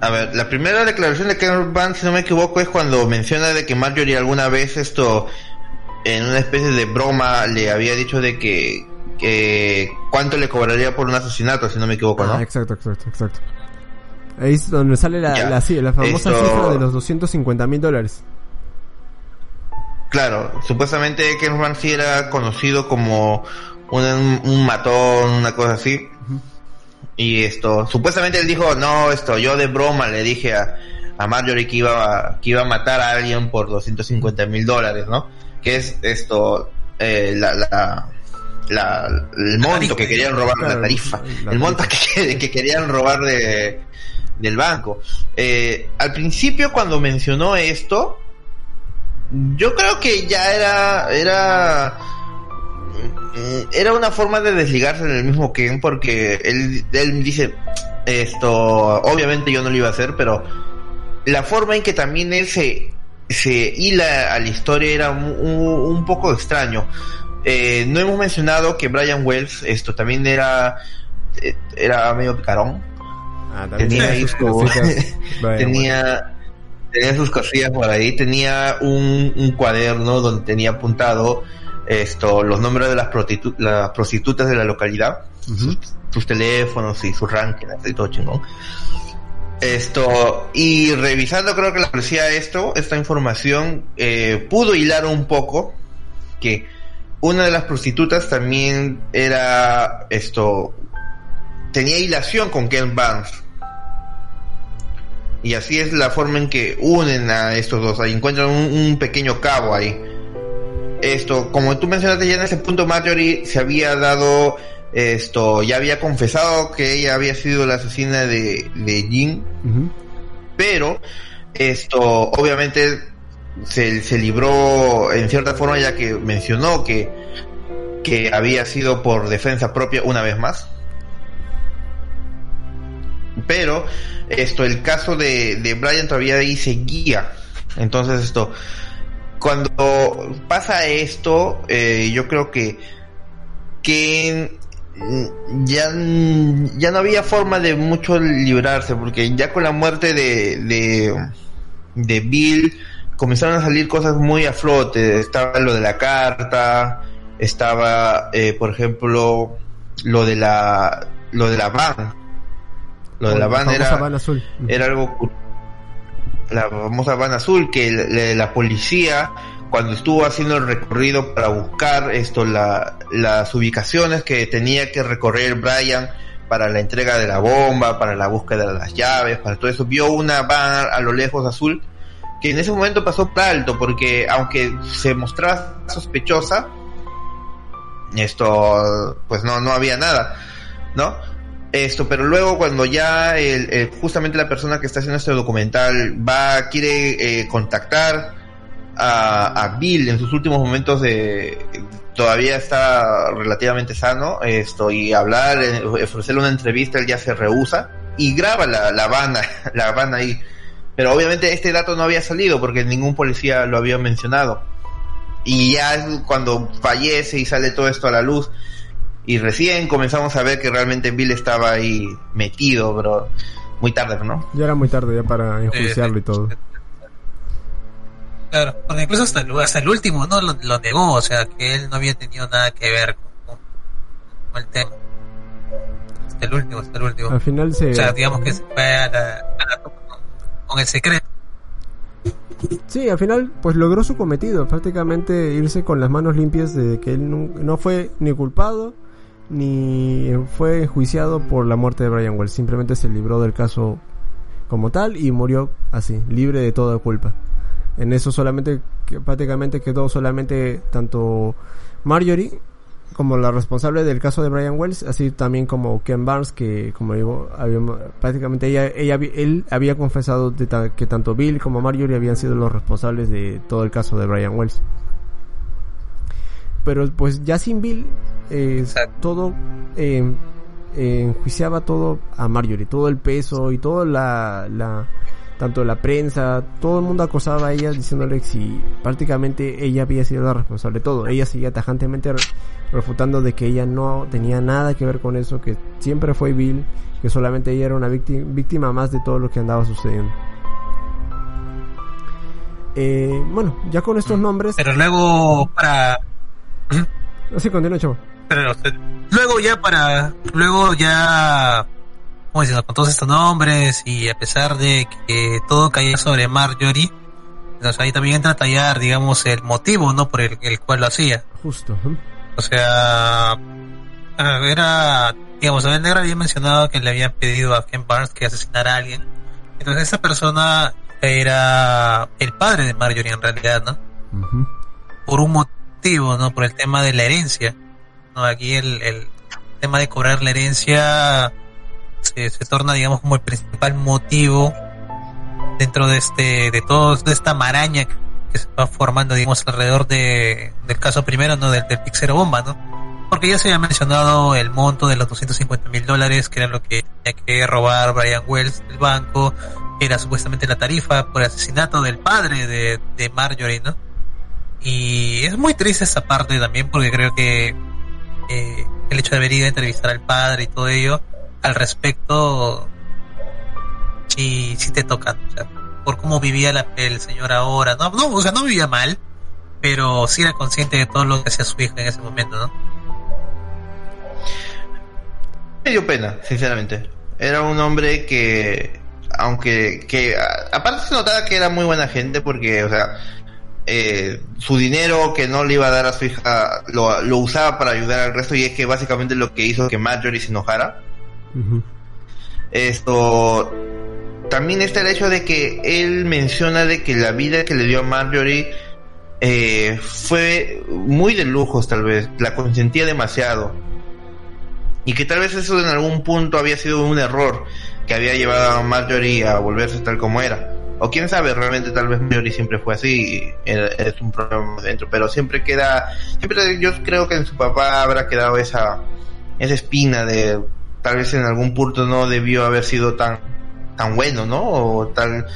A ver, la primera declaración de Ken Barnes, si no me equivoco, es cuando menciona de que Marjorie alguna vez esto en una especie de broma le había dicho de que, que cuánto le cobraría por un asesinato, si no me equivoco, ¿no? Ah, exacto, exacto, exacto. Ahí es donde sale la, la, la, famosa cifra de los 250 mil dólares. Claro, supuestamente Ken Ramsey era conocido como un, un matón, una cosa así. Y esto, supuestamente él dijo, no, esto, yo de broma le dije a, a Marjorie que iba a, que iba a matar a alguien por 250 mil dólares, ¿no? Que es esto, eh, la, la, la, el monto que querían robar, la tarifa, el monto que, que querían robar de, del banco. Eh, al principio cuando mencionó esto, yo creo que ya era, era, era una forma de desligarse del mismo Ken porque él, él dice esto, obviamente yo no lo iba a hacer, pero la forma en que también él se se hila a la historia era un, poco extraño. Eh, no hemos mencionado que Brian Wells, esto también era, eh, era medio picarón. Ah, tenía sus tenía, tenía sus cosillas por ahí, tenía un, cuaderno donde tenía apuntado esto, los nombres de las, las prostitutas de la localidad, sus, teléfonos y sus rankings y todo chingón. Esto, y revisando creo que la policía esto, esta información, eh, pudo hilar un poco que una de las prostitutas también era esto, tenía hilación con Ken Barnes. Y así es la forma en que unen a estos dos, ahí encuentran un, un pequeño cabo ahí. Esto, como tú mencionaste ya en ese punto, Marjorie se había dado esto ya había confesado que ella había sido la asesina de, de Jin, pero esto obviamente se, se, libró en cierta forma ya que mencionó que, que había sido por defensa propia una vez más. Pero esto, el caso de, de Brian todavía ahí seguía. Entonces esto, cuando pasa esto, eh, yo creo que que ya, ya no había forma de mucho librarse, porque ya con la muerte de, de, de Bill comenzaron a salir cosas muy a flote. Estaba lo de la carta, estaba, eh, por ejemplo, lo de la, lo de la van. Lo de la van era, azul. era algo, la famosa van azul que la policía cuando estuvo haciendo el recorrido para buscar esto, la, las ubicaciones que tenía que recorrer Brian para la entrega de la bomba, para la búsqueda de las llaves, para todo eso, vio una van a lo lejos azul que en ese momento pasó por porque aunque se mostraba sospechosa, esto pues no, no había nada, ¿no? Esto, pero luego cuando ya el, justamente la persona que está haciendo este documental va, quiere eh, contactar a, a Bill en sus últimos momentos de todavía está relativamente sano esto y hablar eh, ofrecerle una entrevista él ya se rehúsa y graba la, la banda la banda ahí. Pero obviamente este dato no había salido porque ningún policía lo había mencionado. Y ya es cuando fallece y sale todo esto a la luz. Y recién comenzamos a ver que realmente Bill estaba ahí metido pero muy tarde ¿no? Ya era muy tarde ya para enjuiciarlo y todo Claro, porque incluso hasta el, hasta el último no lo, lo, negó, o sea, que él no había tenido nada que ver con, con el tema. Hasta el último, hasta el último. Al final se... O sea, digamos que se fue a la, a la con, con el secreto. Sí, al final pues logró su cometido, prácticamente irse con las manos limpias de que él no, no fue ni culpado ni fue enjuiciado por la muerte de Brian Wells, simplemente se libró del caso como tal y murió así, libre de toda culpa. En eso solamente, prácticamente quedó solamente tanto Marjorie como la responsable del caso de Brian Wells, así también como Ken Barnes, que como digo, había, prácticamente ella, ella, él había confesado de ta, que tanto Bill como Marjorie habían sido los responsables de todo el caso de Brian Wells. Pero pues ya sin Bill, eh, todo eh, eh, enjuiciaba todo a Marjorie, todo el peso y toda la, la tanto la prensa, todo el mundo acosaba a ella diciéndole que si prácticamente ella había sido la responsable de todo. Ella seguía tajantemente refutando de que ella no tenía nada que ver con eso, que siempre fue Bill, que solamente ella era una víctima, víctima más de todo lo que andaba sucediendo. Eh, bueno, ya con estos nombres. Pero luego para. Así continúa, chavo. Pero luego ya para. Luego ya como diciendo, con todos estos nombres y a pesar de que todo caía sobre Marjorie, entonces ahí también entra a tallar, digamos, el motivo, ¿no? Por el, el cual lo hacía. Justo. ¿eh? O sea, era, digamos, el negro había mencionado que le habían pedido a Ken Barnes que asesinara a alguien. Entonces esa persona era el padre de Marjorie en realidad, ¿no? Uh -huh. Por un motivo, ¿no? Por el tema de la herencia. ¿no? Aquí el, el tema de cobrar la herencia se, se, torna digamos como el principal motivo dentro de este de todo de esta maraña que se va formando digamos alrededor de del caso primero no del, del Pixero Bomba no porque ya se había mencionado el monto de los 250 mil dólares que era lo que tenía que robar Brian Wells del banco que era supuestamente la tarifa por el asesinato del padre de, de Marjorie no y es muy triste esa parte también porque creo que eh, el hecho de haber ido a entrevistar al padre y todo ello al respecto si si te toca por cómo vivía la, el señor ahora no no o sea no vivía mal pero sí era consciente de todo lo que hacía su hija en ese momento no me dio pena sinceramente. Era un hombre que aunque que aparte se notaba que era muy buena gente porque o sea eh, su dinero que no le iba a dar a su hija lo, lo usaba para ayudar al resto y es que básicamente lo que hizo que Marjorie se enojara Esto también está el hecho de que él menciona de que la vida que le dio a Marjorie eh, fue muy de lujos tal vez, la consentía demasiado. Y que tal vez eso en algún punto había sido un error que había llevado a Marjorie a volverse tal como era. O quién sabe realmente tal vez Marjorie siempre fue así es un problema dentro pero siempre queda siempre yo creo que en su papá habrá quedado esa esa espina de tal vez en algún punto no debió haber sido tan tan bueno, ¿no? O tal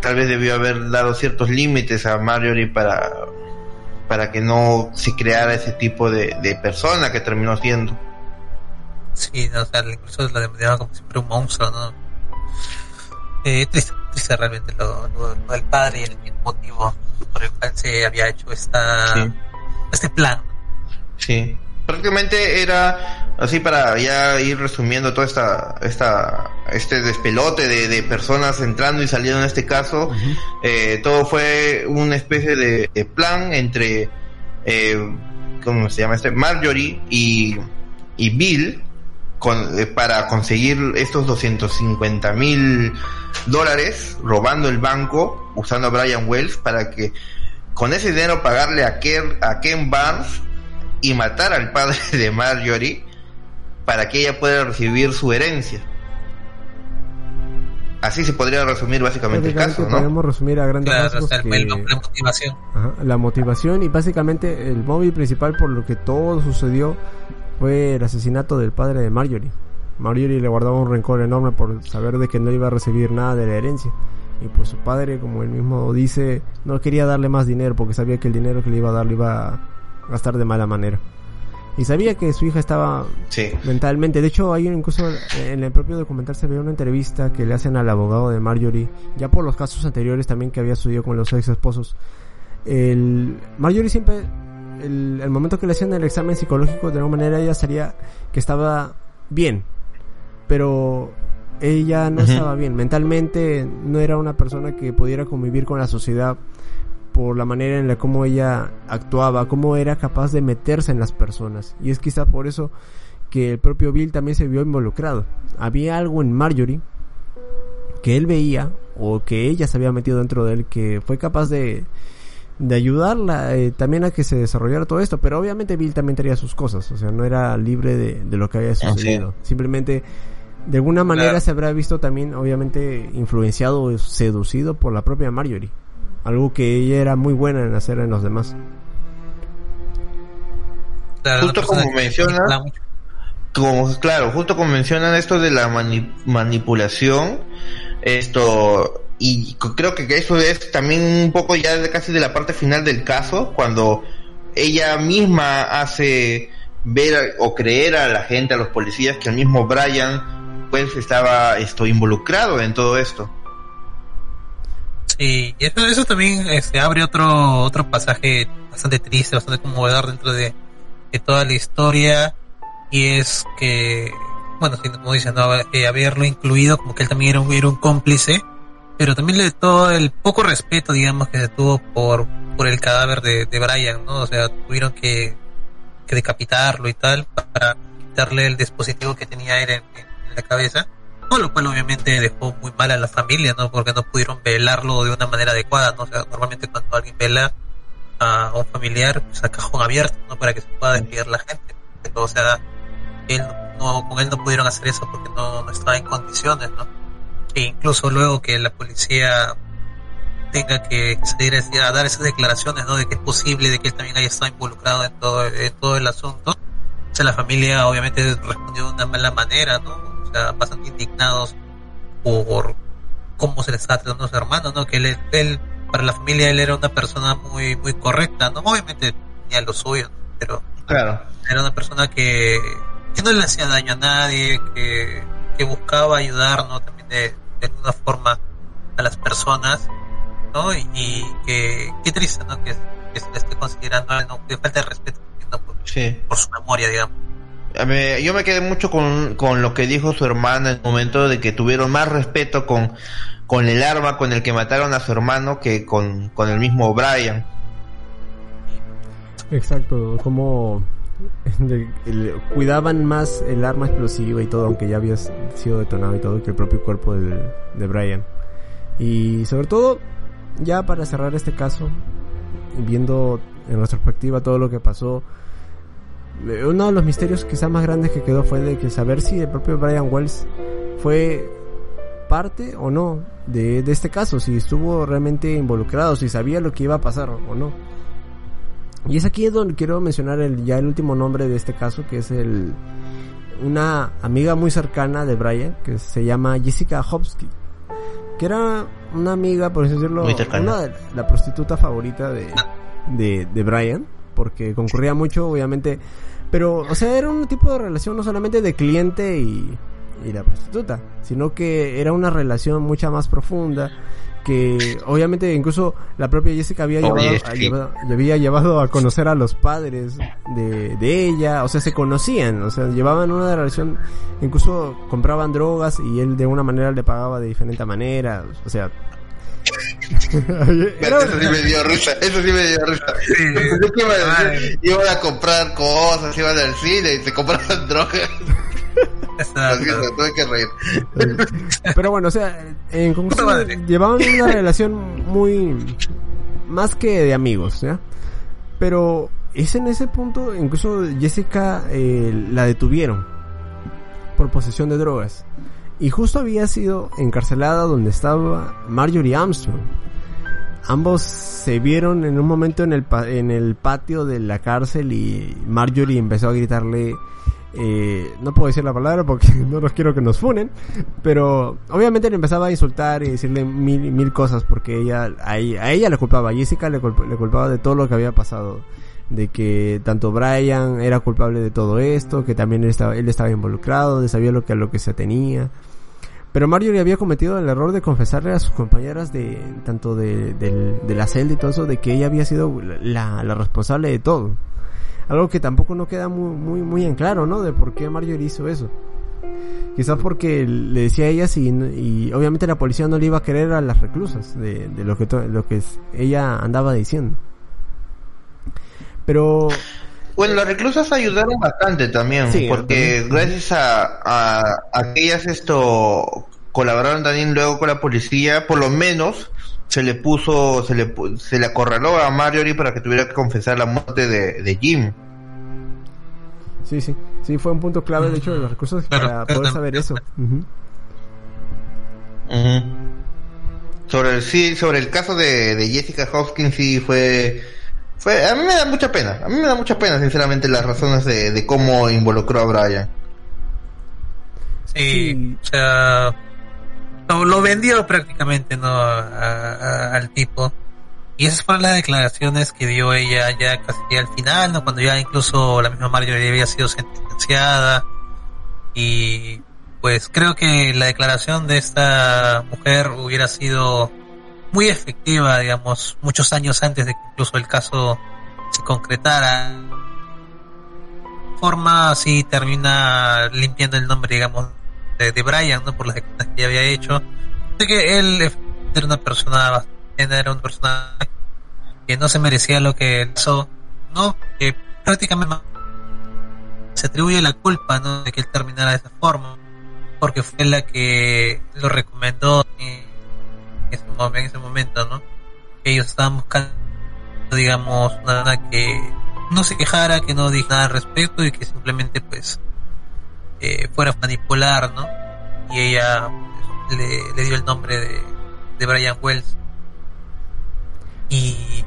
tal vez debió haber dado ciertos límites a Marjorie para para que no se creara ese tipo de, de persona que terminó siendo. Sí, no, o sea, incluso la denominaba como si fuera un monstruo, ¿no? Eh, triste, triste realmente lo, lo, lo, del padre y el, el, motivo por el cual se había hecho esta sí. este plan. Sí, prácticamente era así para ya ir resumiendo toda esta esta este despelote de, de personas entrando y saliendo en este caso uh -huh. eh, todo fue una especie de, de plan entre eh, cómo se llama este Marjorie y y Bill con, eh, para conseguir estos 250 mil dólares robando el banco usando a Brian Wells para que con ese dinero pagarle a Ken, a Ken Barnes y matar al padre de Marjorie para que ella pueda recibir su herencia. Así se podría resumir básicamente el caso, ¿no? podemos resumir a grandes Claro, rasgos o sea, que- el- la motivación. Ajá, la motivación y básicamente el móvil principal por lo que todo sucedió fue el asesinato del padre de Marjorie. Marjorie le guardaba un rencor enorme por saber de que no iba a recibir nada de la herencia. Y pues su padre, como él mismo dice, no quería darle más dinero porque sabía que el dinero que le iba a dar lo iba a gastar de mala manera. Y sabía que su hija estaba Sí. mentalmente. De hecho, hay incluso en el propio documental se ve una entrevista que le hacen al abogado de Marjorie, ya por los casos anteriores también que había sucedido con los ex esposos. El Marjorie siempre, el, el momento que le hacían el examen psicológico, de alguna manera ella salía que estaba bien, pero ella no estaba bien. Mentalmente no era una persona que pudiera convivir con la sociedad por la manera en la como ella actuaba, cómo era capaz de meterse en las personas. Y es quizá por eso que el propio Bill también se vio involucrado. Había algo en Marjorie que él veía o que ella se había metido dentro de él que fue capaz de, de ayudarla eh, también a que se desarrollara todo esto. Pero obviamente Bill también tenía sus cosas, o sea, no era libre de, de lo que había sucedido. Simplemente de alguna manera Claro. se habrá visto también obviamente influenciado o seducido por la propia Marjorie. Algo que ella era muy buena en hacer en los demás. Claro, Justo como que menciona- manipula mucho. Como, claro, justo como mencionan esto de la mani- manipulación, esto, y creo que eso es también un poco ya de casi de la parte final del caso, cuando ella misma hace ver o creer a la gente, a los policías, que el mismo Brian, pues estaba esto involucrado en todo esto. Y eso, eso también este, abre otro otro pasaje bastante triste, bastante conmovedor dentro de, de toda la historia. Y es que, bueno, como dicen, ¿no? Eh, haberlo incluido, como que él también era un, era un cómplice, pero también le todo el poco respeto, digamos, que se tuvo por, por el cadáver de, de Brian, ¿no? O sea, tuvieron que, que decapitarlo y tal para quitarle el dispositivo que tenía él en la cabeza. No, lo cual obviamente dejó muy mal a la familia, ¿no? Porque no pudieron velarlo de una manera adecuada, ¿no? O sea, normalmente cuando alguien vela a un familiar, pues a cajón abierto, ¿no? Para que se pueda despedir la gente. O sea, él no, con él no pudieron hacer eso porque no, no estaba en condiciones, ¿no? E incluso luego que la policía tenga que salir a dar esas declaraciones, ¿no? De que es posible, de que él también haya estado involucrado en todo, en todo el asunto. O sea, la familia obviamente respondió de una mala manera, ¿no? O sea, bastante indignados por cómo se le estaba tratando a su hermano, ¿no? Que él, él, para la familia, él era una persona muy, muy correcta, ¿no? Obviamente tenía lo suyo, ¿no? pero Claro. era una persona que, que no le hacía daño a nadie, que, que buscaba ayudar, ¿no? También de, de alguna forma a las personas, ¿no? Y, y que, qué triste, ¿no? Que, que se le esté considerando, ¿no? Que falta de respeto, ¿no? Por, Sí. por su memoria, digamos. Yo me quedé mucho con, con lo que dijo su hermana en el momento de que tuvieron más respeto con, con el arma con el que mataron a su hermano que con, con el mismo Brian. Exacto, como cuidaban más el arma explosiva y todo, aunque ya había sido detonado y todo, que el propio cuerpo del- de Brian. Y sobre todo, ya para cerrar este caso, viendo en retrospectiva todo lo que pasó, uno de los misterios quizá más grandes que quedó fue de que saber si el propio Brian Wells fue parte o no de, de este caso, si estuvo realmente involucrado, si sabía lo que iba a pasar o no. Y es aquí donde quiero mencionar el, ya el último nombre de este caso, que es el una amiga muy cercana de Brian, que se llama Jessica Hopsky, que era una amiga, por así decirlo, una de la prostituta favorita de, de, de Brian, porque concurría mucho, obviamente, pero, o sea, era un tipo de relación no solamente de cliente y, y la prostituta, sino que era una relación mucha más profunda, que obviamente incluso la propia Jessica había, llevado, a- llevado- le había llevado a conocer a los padres de, de ella, o sea, se conocían, o sea, llevaban una relación, incluso compraban drogas y él de una manera le pagaba de diferente manera, o sea... Eso sí me dio risa, eso sí me dio risa. Pensé que iban a decir, iban a comprar cosas, iban al cine y se compraban drogas. Así que me tuve que reír. Pero bueno, o sea, en conclusión, llevaban una relación muy más que de amigos, ¿ya? Pero es en ese punto, incluso Jessica eh, la detuvieron por posesión de drogas. y justo había sido encarcelada donde estaba Marjorie Armstrong. Ambos se vieron en un momento en el, en el patio de la cárcel y Marjorie empezó a gritarle, eh, no puedo decir la palabra porque no los quiero que nos funen, pero obviamente le empezaba a insultar y decirle mil, mil cosas porque ella, a ella, le culpaba, a Jessica le, le culpaba de todo lo que había pasado de que tanto Brian era culpable de todo esto, que también él estaba, él estaba involucrado, sabía lo que lo que se tenía. Pero Marjorie había cometido el error de confesarle a sus compañeras de tanto de, de, la celda y todo eso de que ella había sido la, la, responsable de todo. Algo que tampoco no queda muy, muy, muy en claro, ¿no? De por qué Marjorie hizo eso. Quizás porque le decía a ella y, y obviamente la policía no le iba a querer a las reclusas de, de lo que lo que ella andaba diciendo. Pero bueno, las reclusas ayudaron bastante también, porque gracias a, a, que ellas esto colaboraron también luego con la policía, por lo menos se le puso, se le, se le acorraló a Marjorie para que tuviera que confesar la muerte de, de Jim. Sí, sí, sí, fue un punto clave, de hecho, de los recursos para poder saber eso. Sobre el, sí, sobre el caso de, de Jessica Hopkins sí fue fue, a mí me da mucha pena, a mí me da mucha pena, sinceramente, las razones de, cómo involucró a Brian. Sí, o sea, lo, vendió prácticamente, ¿no? al tipo. Y esas fueron las declaraciones que dio ella ya casi al final, ¿no? Cuando ya incluso la misma Marjorie había sido sentenciada. Y pues creo que la declaración de esta mujer hubiera sido muy efectiva, digamos, muchos años antes de que incluso el caso se concretara. Forma así termina limpiando el nombre, digamos, de, de Brian, ¿no? Por las declaraciones que había hecho. De que él era una persona, era una persona que no se merecía lo que hizo, ¿no? Que prácticamente se atribuye la culpa, ¿no? De que él terminara de esa forma, porque fue la que lo recomendó. En ese momento, ¿no? Ellos estaban buscando, digamos, una que no se quejara, que no dijera nada al respecto y que simplemente, pues, eh, fuera a manipular, ¿no? Y ella pues, le, dio el nombre de, de Brian Wells. Y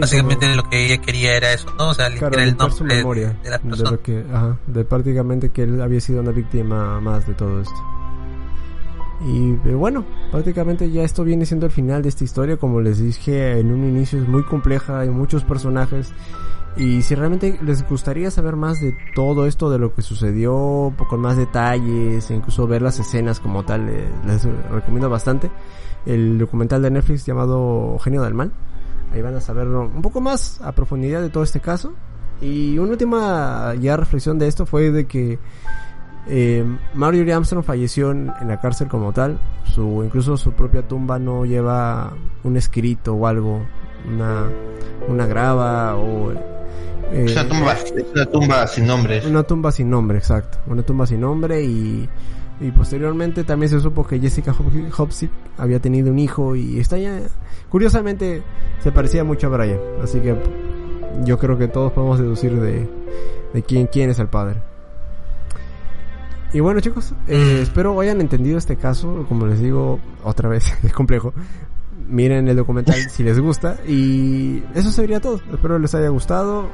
básicamente lo que ella quería era eso, ¿no? O sea, claro, el nombre de, la persona. De, que, ajá, de prácticamente que él había sido una víctima más de todo esto. Y pero bueno, prácticamente ya esto viene siendo el final de esta historia. Como les dije en un inicio, es muy compleja, hay muchos personajes. Y si realmente les gustaría saber más de todo esto, de lo que sucedió, con más detalles, e incluso ver las escenas como tal, eh, les recomiendo bastante el documental de Netflix llamado Genio del Mal. Ahí van a saber un poco más a profundidad de todo este caso. Y una última ya reflexión de esto fue de que eh, Marjorie Armstrong falleció en, la cárcel como tal. Su, incluso su propia tumba no lleva un escrito o algo, una, una grava o... Eh, es, una tumba, sin nombre. Una tumba sin nombre, exacto. Una tumba sin nombre y, y posteriormente también se supo que Jessica Hopsick había tenido un hijo y está ya... Curiosamente se parecía mucho a Brian, así que yo creo que todos podemos deducir de, de quién, quién es el padre. Y bueno chicos, eh, espero hayan entendido este caso, como les digo otra vez, es complejo. Miren el documental si les gusta y eso sería todo. Espero les haya gustado.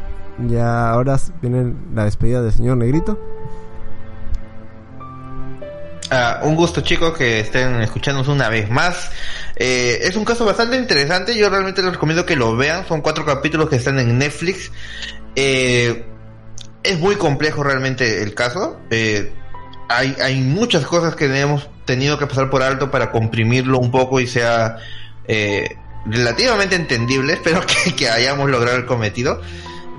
Ya ahora viene la despedida del señor Negrito. Ah, un gusto chicos que estén escuchándonos una vez más. Eh, es un caso bastante interesante, yo realmente les recomiendo que lo vean, son cuatro capítulos que están en Netflix. Eh, es muy complejo realmente el caso. Eh, hay, hay muchas cosas que hemos tenido que pasar por alto para comprimirlo un poco y sea eh, relativamente entendible. Espero que, hayamos logrado el cometido.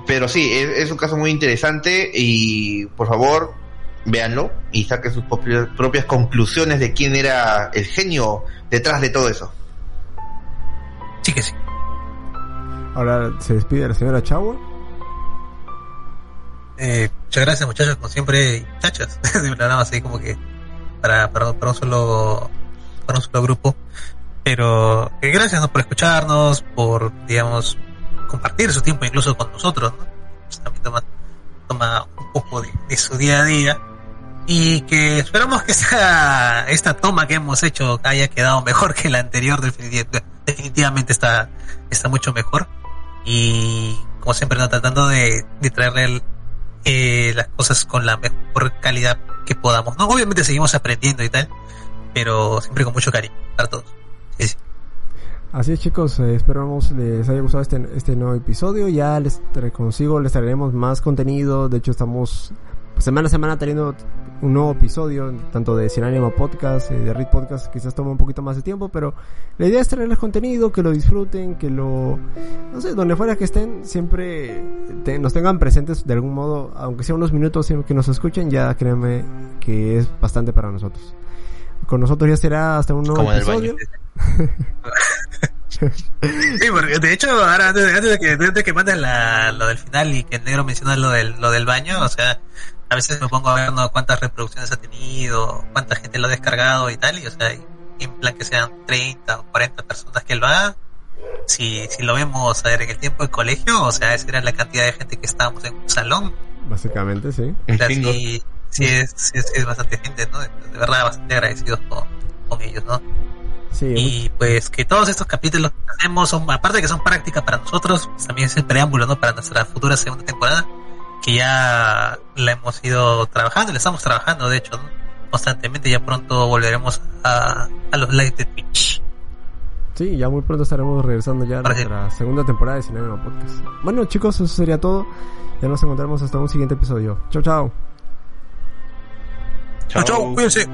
Pero sí, es, un caso muy interesante y por favor véanlo y saquen sus propias, propias conclusiones de quién era el genio detrás de todo eso. Sí que sí. Ahora se despide la señora Chagua. Eh, muchas gracias muchachos, como siempre, muchachas, nada más así como que para, para, un solo para un solo grupo. Pero eh, gracias ¿no? por escucharnos, por, digamos, compartir su tiempo incluso con nosotros, ¿no? Pues también toma, toma un poco de, su día a día. y que esperamos que esta, esta toma que hemos hecho haya quedado mejor que la anterior definitivamente está está mucho mejor y como siempre no tratando de, de traerle eh, las cosas con la mejor calidad que podamos no obviamente seguimos aprendiendo y tal pero siempre con mucho cariño para todos Así es chicos, eh, esperamos les haya gustado este, este nuevo episodio. Ya les consigo, les traeremos más contenido. De hecho estamos semana a semana teniendo un nuevo episodio, tanto de Sin Ánimo Podcast, eh, de Read Podcast, quizás toma un poquito más de tiempo, pero la idea es traerles contenido, que lo disfruten, que lo, no sé, donde fuera que estén, siempre nos tengan presentes de algún modo, aunque sea unos minutos que nos escuchen, ya créanme que es bastante para nosotros. Con nosotros ya será hasta un nuevo episodio. sí, porque de hecho, ahora antes, de que, antes de que mandes la, lo del final y que el negro menciona lo del, lo del baño, o sea, a veces me pongo a ver ¿no? cuántas reproducciones ha tenido, cuánta gente lo ha descargado y tal, y o sea, en plan que sean 30 o 40 personas que lo hagan, si, si lo vemos a ver en el tiempo de colegio, o sea, esa era la cantidad de gente que estábamos en un salón. Básicamente, sí. sí, sí, es, sí, es, bastante gente, ¿no? De, verdad, bastante agradecidos con, con ellos, ¿no? Sí, y pues que todos estos capítulos que hacemos son, aparte de que son prácticas para nosotros, pues también es el preámbulo, ¿no? Para nuestra futura segunda temporada que ya la hemos ido trabajando, la estamos trabajando de hecho constantemente, ya pronto volveremos a, a los live de Twitch. Sí, ya muy pronto estaremos regresando ya a nuestra segunda temporada de Cinema Podcast. Bueno chicos, eso sería todo. Ya nos encontramos hasta un siguiente episodio. Chao, chao. Chao, chao, cuídense.